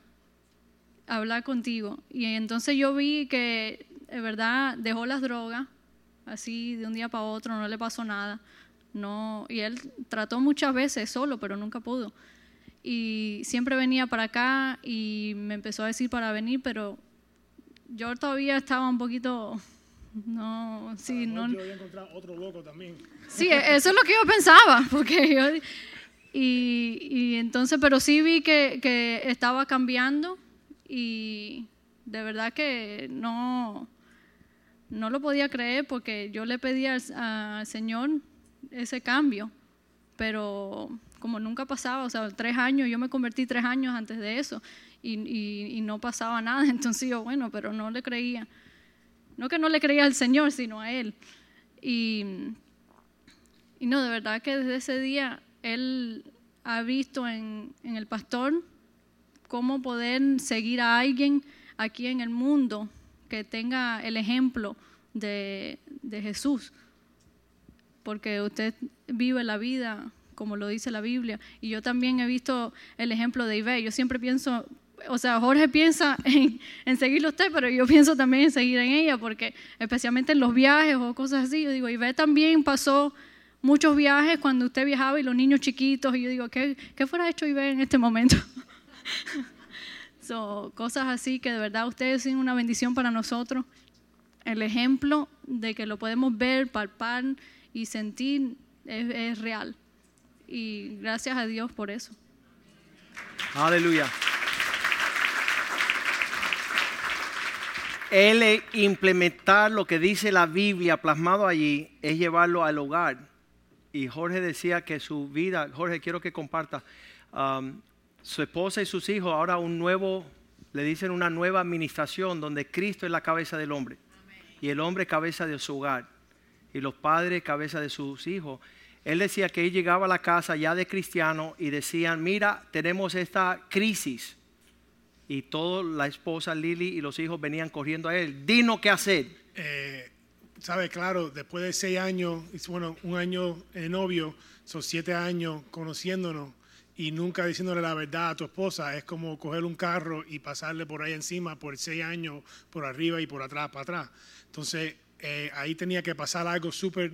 a hablar contigo. Y entonces yo vi que, de verdad, dejó las drogas, así de un día para otro, no le pasó nada. No, y él trató muchas veces solo, pero nunca pudo. Y siempre venía para acá y me empezó a decir para venir, pero yo todavía estaba un poquito, no, sí, no. Yo había encontrado otro loco también. Sí, eso es lo que yo pensaba, porque yo... Y, y entonces, pero sí vi que, que estaba cambiando y de verdad que no, no lo podía creer porque yo le pedí al, al Señor ese cambio, pero como nunca pasaba, o sea, tres años, yo me convertí tres años antes de eso y, no pasaba nada, entonces yo, bueno, pero no le creía, no que no le creía al Señor, sino a Él. Y, no, de verdad que desde ese día Él ha visto en, el pastor cómo poder seguir a alguien aquí en el mundo que tenga el ejemplo de Jesús, porque usted vive la vida como lo dice la Biblia. Y yo también he visto el ejemplo de Ibe. Yo siempre pienso, o sea, Jorge piensa en, en seguirlo usted, pero yo pienso también en seguir en ella, porque especialmente en los viajes o cosas así, yo digo, Ibe también pasó muchos viajes cuando usted viajaba y los niños chiquitos, y yo digo, ¿qué, qué fuera hecho Ibe en este momento? so, cosas así que de verdad ustedes son una bendición para nosotros. El ejemplo de que lo podemos ver, palpar y sentir es, es real y gracias a Dios por eso. Aleluya. Él implementar lo que dice la Biblia plasmado allí es llevarlo al hogar. Y Jorge decía que su vida, Jorge, quiero que comparta, um, su esposa y sus hijos ahora un nuevo, le dicen una nueva administración donde Cristo es la cabeza del hombre y el hombre cabeza de su hogar y los padres cabeza de sus hijos. Él decía que él llegaba a la casa ya de cristiano y decían, mira, tenemos esta crisis. Y toda la esposa Lili y los hijos venían corriendo a él, dinos qué hacer. Eh, Sabe, claro, después de seis años, bueno, un año de novio, son siete años conociéndonos y nunca diciéndole la verdad a tu esposa, es como coger un carro y pasarle por ahí encima por seis años, por arriba y por atrás, para atrás. Entonces, eh, ahí tenía que pasar algo súper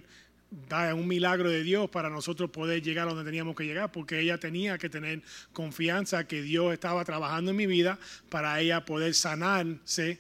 un milagro de Dios para nosotros poder llegar a donde teníamos que llegar, porque ella tenía que tener confianza que Dios estaba trabajando en mi vida para ella poder sanarse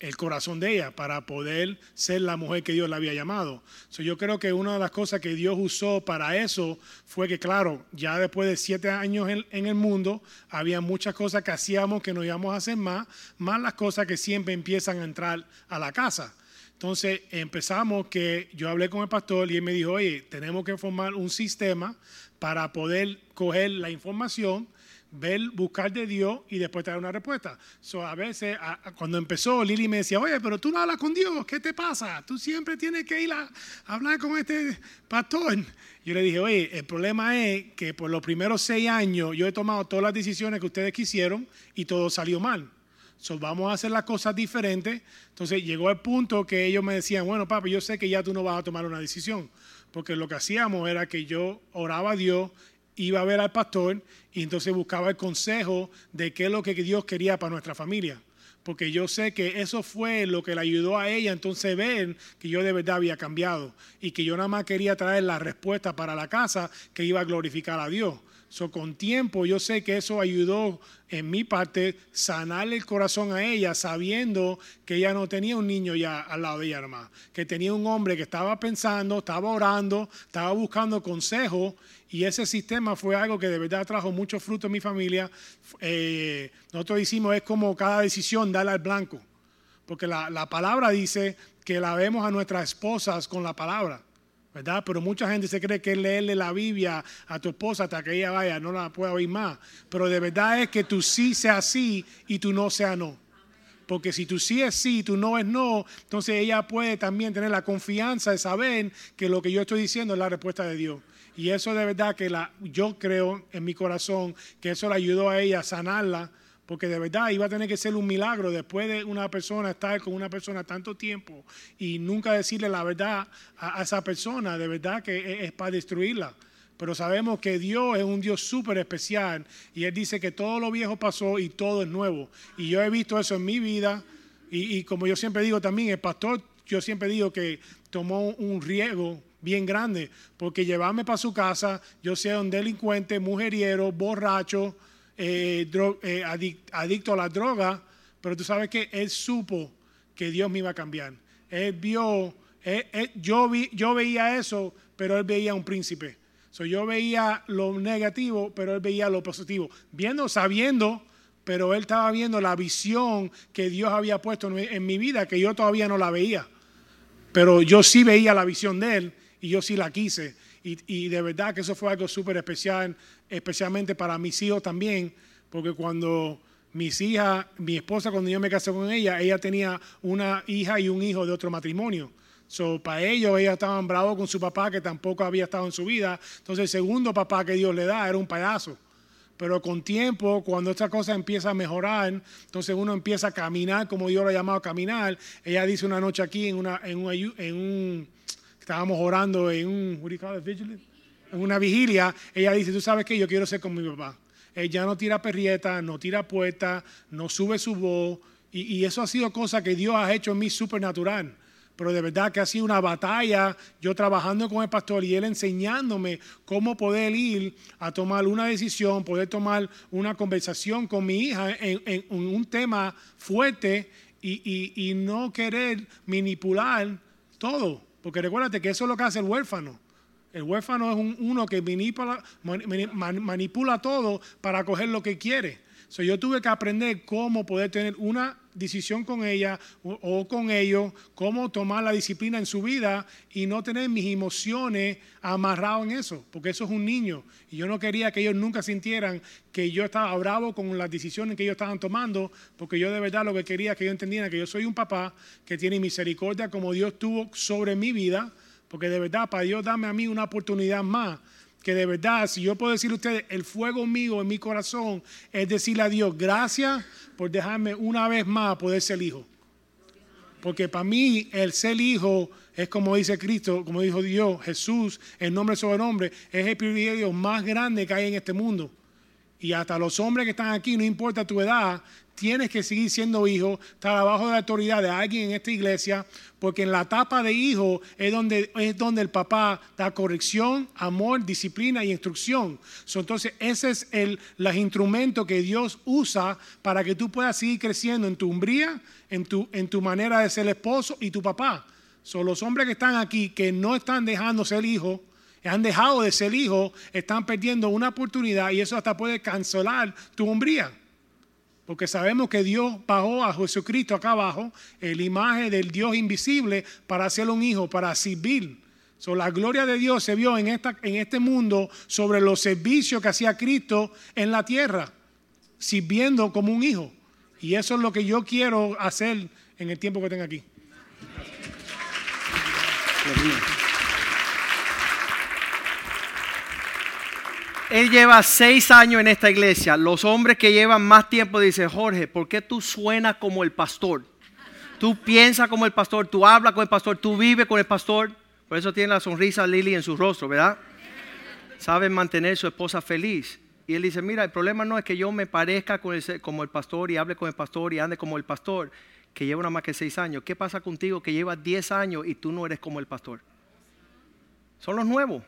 el corazón de ella, para poder ser la mujer que Dios la había llamado. yo creo que una de las cosas que Dios usó para eso fue que, claro, ya después de siete años en, en el mundo, había muchas cosas que hacíamos que no íbamos a hacer más, más las cosas que siempre empiezan a entrar a la casa. Entonces empezamos que yo hablé con el pastor y él me dijo, oye, tenemos que formar un sistema para poder coger la información, ver, buscar de Dios y después traer una respuesta. So, a veces, cuando empezó, Lili me decía, oye, pero tú no hablas con Dios, ¿qué te pasa? Tú siempre tienes que ir a, hablar con este pastor. Yo le dije, oye, el problema es que por los primeros seis años yo he tomado todas las decisiones que ustedes quisieron y todo salió mal vamos a hacer las cosas diferentes. Entonces llegó el punto que ellos me decían, bueno, papi, yo sé que ya tú no vas a tomar una decisión. Porque lo que hacíamos era que yo oraba a Dios, iba a ver al pastor y entonces buscaba el consejo de qué es lo que Dios quería para nuestra familia. Porque yo sé que eso fue lo que le ayudó a ella entonces ver que yo de verdad había cambiado y que yo nada más quería traer la respuesta para la casa que iba a glorificar a Dios. So, con tiempo yo sé que eso ayudó en mi parte sanarle el corazón a ella sabiendo que ella no tenía un niño ya al lado de ella que tenía un hombre que estaba pensando, estaba orando, estaba buscando consejo y ese sistema fue algo que de verdad trajo mucho fruto en mi familia. Eh, nosotros hicimos es como cada decisión darle al blanco, porque la, la palabra dice que la vemos a nuestras esposas con la palabra. ¿Verdad? Pero mucha gente se cree que leerle la Biblia a tu esposa hasta que ella vaya, no la pueda oír más. Pero de verdad es que tú sí sea sí y tú no sea no. Porque si tú sí es sí y tú no es no, entonces ella puede también tener la confianza de saber que lo que yo estoy diciendo es la respuesta de Dios. Y eso de verdad que la, yo creo en mi corazón que eso le ayudó a ella a sanarla porque de verdad iba a tener que ser un milagro después de una persona estar con una persona tanto tiempo y nunca decirle la verdad a, esa persona, de verdad que es, para destruirla. Pero sabemos que Dios es un Dios súper especial y Él dice que todo lo viejo pasó y todo es nuevo. Y yo he visto eso en mi vida y, y como yo siempre digo también, el pastor, yo siempre digo que tomó un riesgo bien grande, porque llevarme para su casa, yo sea un delincuente, mujeriero, borracho, eh, eh, adicto a la droga, pero tú sabes que él supo que Dios me iba a cambiar. Él vio, yo, vi, yo veía eso, pero él veía un príncipe. So, yo veía lo negativo, pero él veía lo positivo. Viendo, sabiendo, pero él estaba viendo la visión que Dios había puesto en, en mi vida, que yo todavía no la veía. Pero yo sí veía la visión de él y yo sí la quise. Y, de verdad que eso fue algo súper especial, especialmente para mis hijos también, porque cuando mis hijas, mi esposa, cuando yo me casé con ella, ella tenía una hija y un hijo de otro matrimonio. So, para ellos, ellos estaban bravos con su papá, que tampoco había estado en su vida. Entonces, el segundo papá que Dios le da era un payaso. pero con tiempo, cuando esta cosa empieza a mejorar, entonces uno empieza a caminar, como yo lo he llamado caminar. Ella dice una noche aquí en, una, en, en un, estábamos orando en un, en una vigilia, ella dice, tú sabes que yo quiero ser como mi papá. Ella no tira perrieta, no tira puerta, no sube su voz, y, eso ha sido cosa que Dios ha hecho en mí supernatural. Pero de verdad que ha sido una batalla, yo trabajando con el pastor y él enseñándome cómo poder ir a tomar una decisión, poder tomar una conversación con mi hija en, un tema fuerte y, no querer manipular todo, porque recuérdate que eso es lo que hace el huérfano. El huérfano es un, uno que manipula, todo para coger lo que quiere. So, yo tuve que aprender cómo poder tener una decisión con ella o, con ellos, cómo tomar la disciplina en su vida y no tener mis emociones amarradas en eso, porque eso es un niño. Y yo no quería que ellos nunca sintieran que yo estaba bravo con las decisiones que ellos estaban tomando, porque yo de verdad lo que quería que ellos entendieran que yo soy un papá que tiene misericordia como Dios tuvo sobre mi vida, porque de verdad para Dios dame a mí una oportunidad más que de verdad, si yo puedo decirle a ustedes, el fuego mío en mi corazón es decirle a Dios, gracias por dejarme una vez más poder ser hijo. Porque para mí el ser hijo es como dice Cristo, como dijo Dios, Jesús, el nombre sobre nombre, es el privilegio más grande que hay en este mundo. Y hasta los hombres que están aquí, no importa tu edad, tienes que seguir siendo hijo, estar abajo de la autoridad de alguien en esta iglesia, porque en la etapa de hijo es donde, es donde el papá da corrección, amor, disciplina y instrucción. So, entonces, ese es el los instrumento que Dios usa para que tú puedas seguir creciendo en tu umbría, en tu, en tu manera de ser esposo y tu papá. Son los hombres que están aquí que no están dejando ser hijo, han dejado de ser hijo, están perdiendo una oportunidad y eso hasta puede cancelar tu umbría. Porque sabemos que Dios bajó a Jesucristo acá abajo, el imagen del Dios invisible, para hacerlo un hijo, para servir. So, la gloria de Dios se vio en, esta, en este mundo sobre los servicios que hacía Cristo en la tierra, sirviendo como un hijo. Y eso es lo que yo quiero hacer en el tiempo que tengo aquí. Él lleva seis años en esta iglesia. Los hombres que llevan más tiempo dicen, Jorge, ¿por qué tú suenas como el pastor? Tú piensas como el pastor, tú hablas con el pastor, tú vives con el pastor. Por eso tiene la sonrisa Lily en su rostro, ¿verdad? Sabe mantener a su esposa feliz. Y él dice, mira, el problema no es que yo me parezca como el pastor y hable con el pastor y ande como el pastor, que lleva nada más que seis años. ¿Qué pasa contigo que llevas diez años y tú no eres como el pastor? Son los nuevos.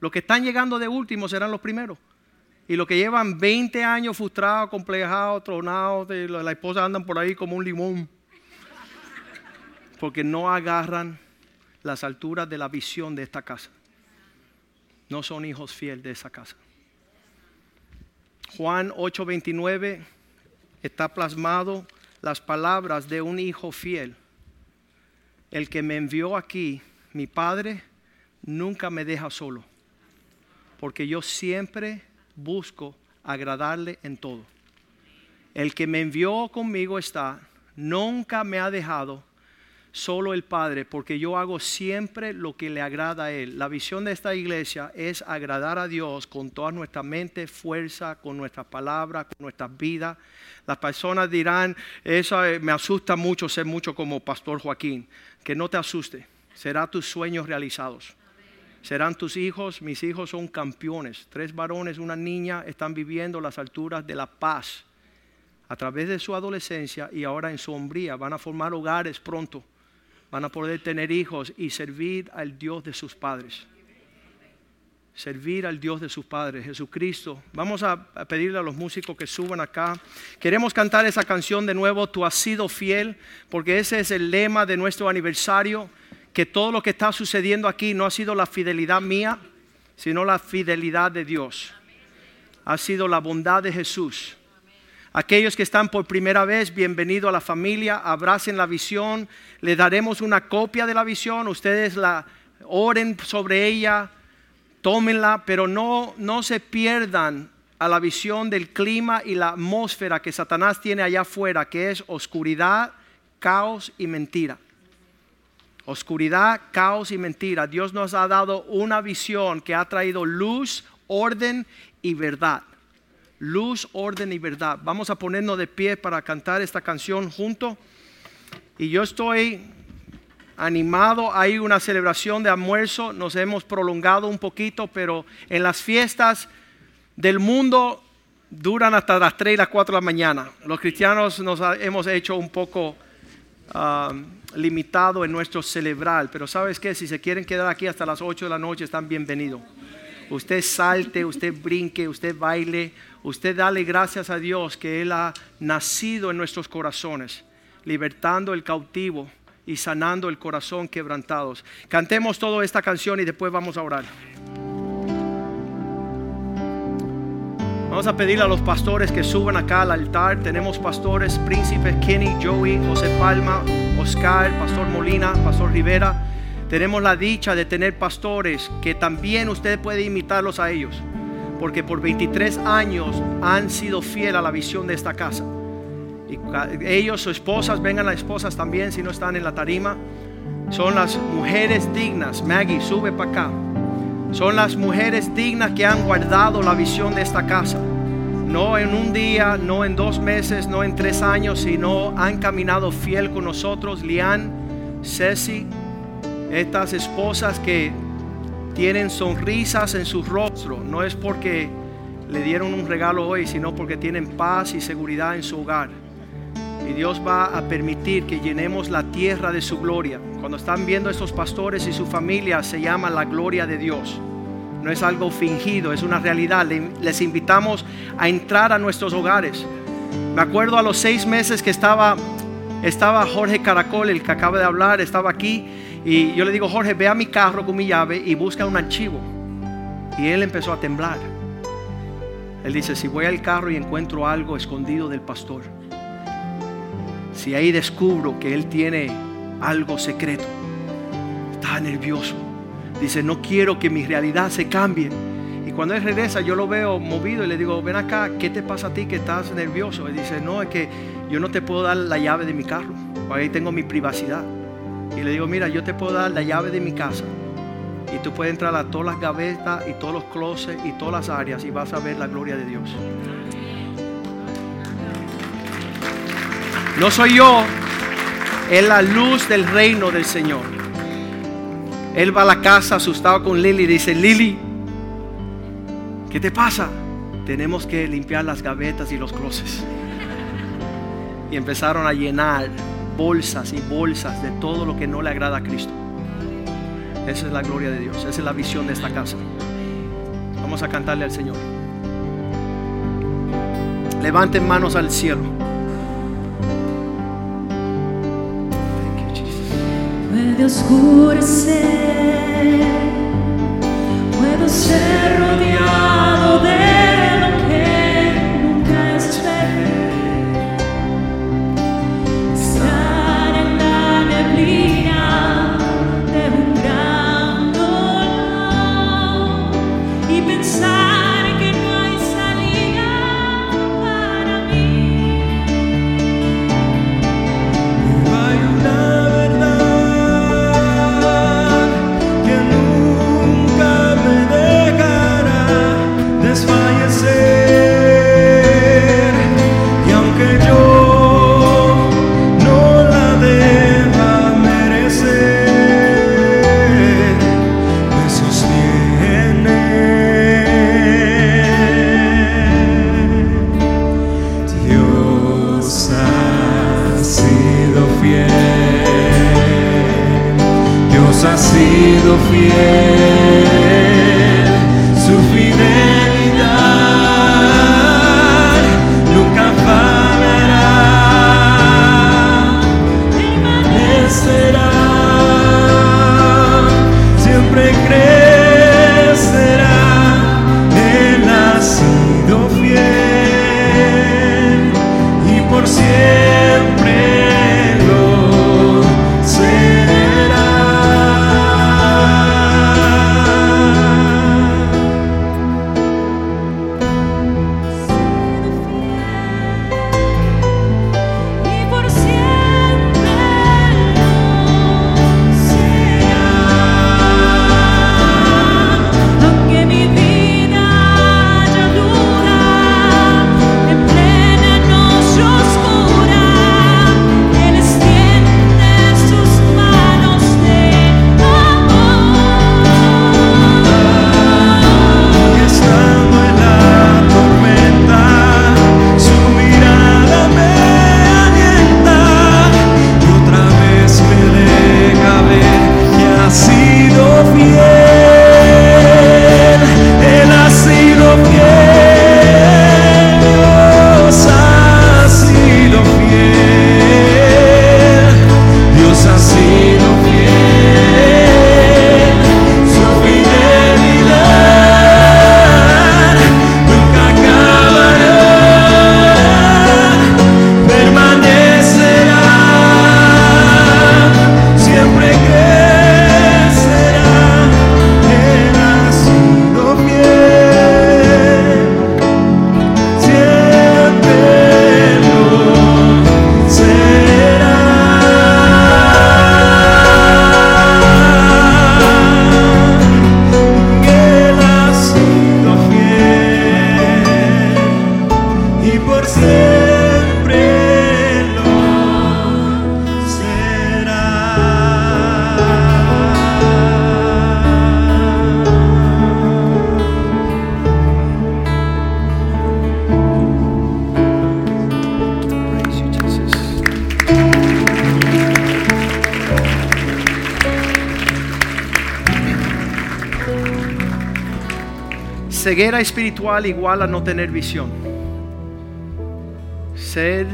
Los que están llegando de último serán los primeros. Y los que llevan 20 años frustrados, complejados, tronados, la esposa andan por ahí como un limón. Porque no agarran las alturas de la visión de esta casa. No son hijos fieles de esa casa. Juan 8:29 está plasmado las palabras de un hijo fiel. El que me envió aquí, mi padre, nunca me deja solo porque yo siempre busco agradarle en todo. El que me envió conmigo está, nunca me ha dejado solo el Padre, porque yo hago siempre lo que le agrada a Él. La visión de esta iglesia es agradar a Dios con toda nuestra mente, fuerza, con nuestras palabras, con nuestras vidas. Las personas dirán, eso eh, me asusta mucho ser mucho como Pastor Joaquín. Que no te asuste, será tus sueños realizados serán tus hijos. Mis hijos son campeones. Tres varones, una niña están viviendo las alturas de la paz a través de su adolescencia y ahora en su hombría. Van a formar hogares pronto. Van a poder tener hijos y servir al Dios de sus padres. Servir al Dios de sus padres, Jesucristo. Vamos a pedirle a los músicos que suban acá. Queremos cantar esa canción de nuevo, Tú has sido fiel, porque ese es el lema de nuestro aniversario que todo lo que está sucediendo aquí no ha sido la fidelidad mía, sino la fidelidad de Dios. Ha sido la bondad de Jesús. Aquellos que están por primera vez, bienvenido a la familia, abracen la visión, le daremos una copia de la visión, ustedes la oren sobre ella, tómenla, pero no, no se pierdan a la visión del clima y la atmósfera que Satanás tiene allá afuera, que es oscuridad, caos y mentira oscuridad, caos y mentira. Dios nos ha dado una visión que ha traído luz, orden y verdad. luz, orden y verdad. Vamos a ponernos de pie para cantar esta canción junto. Y yo estoy animado. Hay una celebración de almuerzo. Nos hemos prolongado un poquito, pero en las fiestas del mundo duran hasta las 3 y las 4 de la mañana. Los cristianos nos hemos hecho un poco ah, limitado en nuestro celebrar, pero sabes que si se quieren quedar aquí hasta las 8 de la noche están bienvenidos. Usted salte, usted brinque, usted baile, usted dale gracias a Dios que Él ha nacido en nuestros corazones, libertando el cautivo y sanando el corazón quebrantados. Cantemos toda esta canción y después vamos a orar. Vamos a pedirle a los pastores que suban acá al altar. Tenemos pastores, príncipes Kenny, Joey, José Palma, Oscar, Pastor Molina, Pastor Rivera. Tenemos la dicha de tener pastores que también usted puede imitarlos a ellos. Porque por 23 años han sido fiel a la visión de esta casa. Y ellos, sus esposas, vengan las esposas también si no están en la tarima. Son las mujeres dignas. Maggie, sube para acá. Son las mujeres dignas que han guardado la visión de esta casa. No en un día, no en dos meses, no en tres años, sino han caminado fiel con nosotros. Lian, Ceci, estas esposas que tienen sonrisas en su rostro. No es porque le dieron un regalo hoy, sino porque tienen paz y seguridad en su hogar. Y Dios va a permitir que llenemos la tierra de su gloria. Cuando están viendo estos pastores y su familia, se llama la gloria de Dios. No es algo fingido, es una realidad. Les invitamos a entrar a nuestros hogares. Me acuerdo a los seis meses que estaba, estaba Jorge Caracol, el que acaba de hablar, estaba aquí. Y yo le digo, Jorge, ve a mi carro con mi llave y busca un archivo. Y él empezó a temblar. Él dice, si voy al carro y encuentro algo escondido del pastor, si ahí descubro que él tiene algo secreto, está nervioso. Dice, no quiero que mi realidad se cambie. Y cuando él regresa, yo lo veo movido y le digo, ven acá, ¿qué te pasa a ti que estás nervioso? Él dice, no, es que yo no te puedo dar la llave de mi carro, ahí tengo mi privacidad. Y le digo, mira, yo te puedo dar la llave de mi casa. Y tú puedes entrar a todas las gavetas y todos los closets y todas las áreas y vas a ver la gloria de Dios. No soy yo, es la luz del reino del Señor. Él va a la casa asustado con Lily y dice, Lily, ¿qué te pasa? Tenemos que limpiar las gavetas y los closets. Y empezaron a llenar bolsas y bolsas de todo lo que no le agrada a Cristo. Esa es la gloria de Dios, esa es la visión de esta casa. Vamos a cantarle al Señor. Levanten manos al cielo. Puede oscurecer, puedo ser rodeado de te. Ceguera espiritual igual a no tener visión. Ser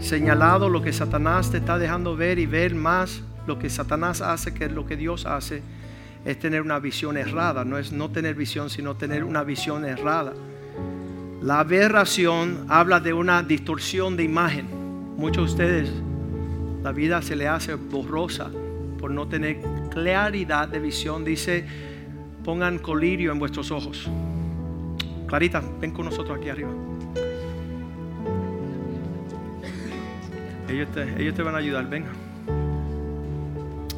señalado lo que Satanás te está dejando ver y ver más lo que Satanás hace que lo que Dios hace es tener una visión errada. No es no tener visión, sino tener una visión errada. La aberración habla de una distorsión de imagen. Muchos de ustedes, la vida se le hace borrosa por no tener claridad de visión. Dice, pongan colirio en vuestros ojos. Clarita, ven con nosotros aquí arriba. Ellos te, ellos te van a ayudar, venga.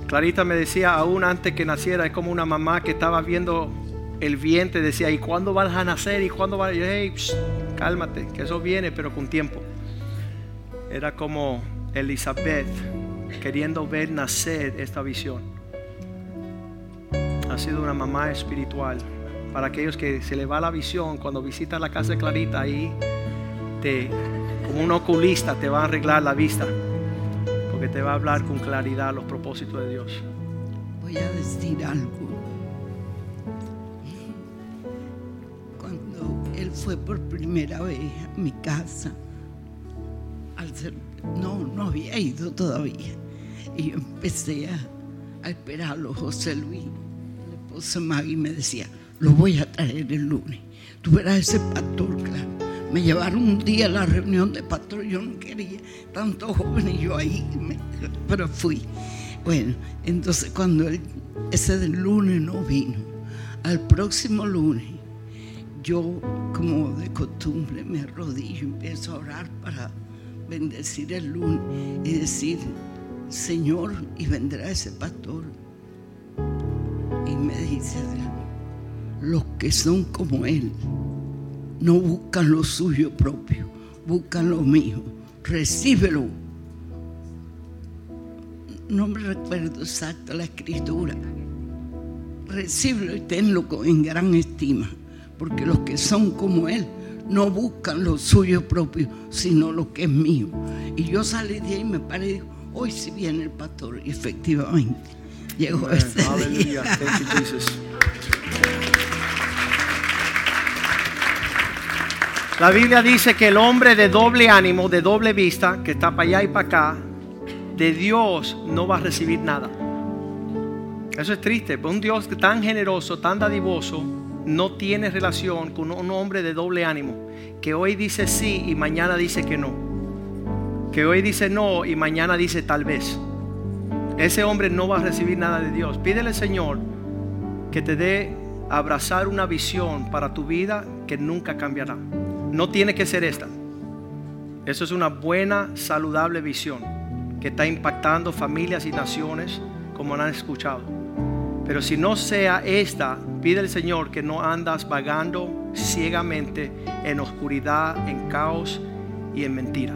Clarita me decía, aún antes que naciera, es como una mamá que estaba viendo el vientre, decía, ¿y cuándo vas a nacer? ¿Y cuándo vas a Yo, hey, cálmate, que eso viene, pero con tiempo. Era como Elizabeth queriendo ver nacer esta visión. Ha sido una mamá espiritual. Para aquellos que se le va la visión, cuando visitas la casa de Clarita, ahí como un oculista te va a arreglar la vista. Porque te va a hablar con claridad los propósitos de Dios. Voy a decir algo. Cuando él fue por primera vez a mi casa, al ser, no, no había ido todavía. Y yo empecé a, a esperarlo, José Luis, de Maggie, me decía, lo voy a traer el lunes. Tú verás ese pastor, claro. Me llevaron un día a la reunión de pastor, yo no quería, tanto joven y yo ahí, pero fui. Bueno, entonces cuando ese del lunes no vino, al próximo lunes, yo como de costumbre me arrodillo empiezo a orar para bendecir el lunes y decir, Señor, y vendrá ese pastor. Me dice, los que son como él, no buscan lo suyo propio, buscan lo mío. Recíbelo. No me recuerdo exacto la escritura. Recíbelo y tenlo en gran estima, porque los que son como Él no buscan lo suyo propio, sino lo que es mío. Y yo salí de ahí y me paré y digo, hoy sí viene el pastor. Efectivamente, llegó ese día. Hallelujah. Thank you, Jesus. La Biblia dice que el hombre de doble ánimo, de doble vista, que está para allá y para acá, de Dios no va a recibir nada. Eso es triste, un Dios tan generoso, tan dadivoso, no tiene relación con un hombre de doble ánimo, que hoy dice sí y mañana dice que no. Que hoy dice no y mañana dice tal vez. Ese hombre no va a recibir nada de Dios. Pídele, Señor, que te dé abrazar una visión para tu vida que nunca cambiará. No tiene que ser esta. Eso es una buena, saludable visión que está impactando familias y naciones como han escuchado. Pero si no sea esta, pide al Señor que no andas vagando ciegamente en oscuridad, en caos y en mentira.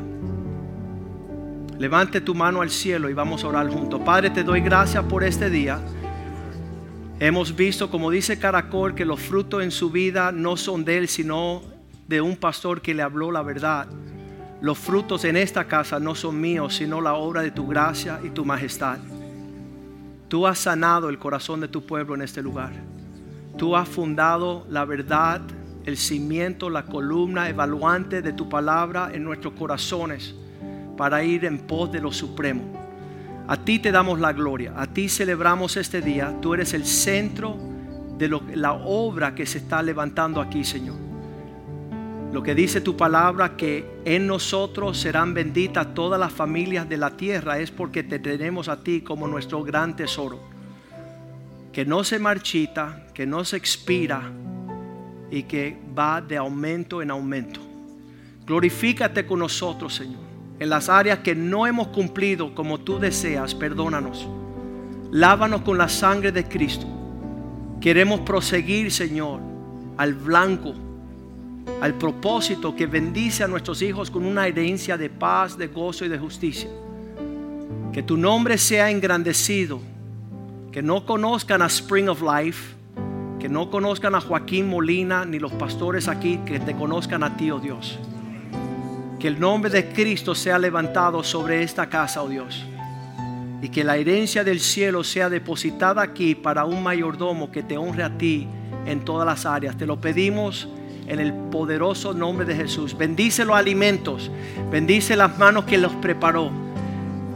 Levante tu mano al cielo y vamos a orar juntos. Padre, te doy gracias por este día. Hemos visto, como dice Caracol, que los frutos en su vida no son de él, sino de un pastor que le habló la verdad. Los frutos en esta casa no son míos, sino la obra de tu gracia y tu majestad. Tú has sanado el corazón de tu pueblo en este lugar. Tú has fundado la verdad, el cimiento, la columna evaluante de tu palabra en nuestros corazones para ir en pos de lo supremo. A ti te damos la gloria, a ti celebramos este día. Tú eres el centro de lo- la obra que se está levantando aquí, Señor. Lo que dice tu palabra, que en nosotros serán benditas todas las familias de la tierra, es porque te tenemos a ti como nuestro gran tesoro. Que no se marchita, que no se expira y que va de aumento en aumento. Glorifícate con nosotros, Señor. En las áreas que no hemos cumplido como tú deseas, perdónanos. Lávanos con la sangre de Cristo. Queremos proseguir, Señor, al blanco, al propósito que bendice a nuestros hijos con una herencia de paz, de gozo y de justicia. Que tu nombre sea engrandecido. Que no conozcan a Spring of Life. Que no conozcan a Joaquín Molina ni los pastores aquí. Que te conozcan a ti, oh Dios. Que el nombre de Cristo sea levantado sobre esta casa, oh Dios. Y que la herencia del cielo sea depositada aquí para un mayordomo que te honre a ti en todas las áreas. Te lo pedimos en el poderoso nombre de Jesús. Bendice los alimentos, bendice las manos que los preparó,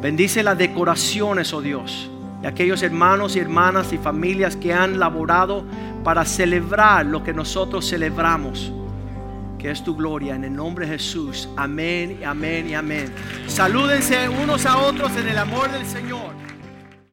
bendice las decoraciones, oh Dios, de aquellos hermanos y hermanas y familias que han laborado para celebrar lo que nosotros celebramos que es tu gloria. En el nombre de Jesús. Amén, amén y amén. Salúdense unos a otros en el amor del Señor.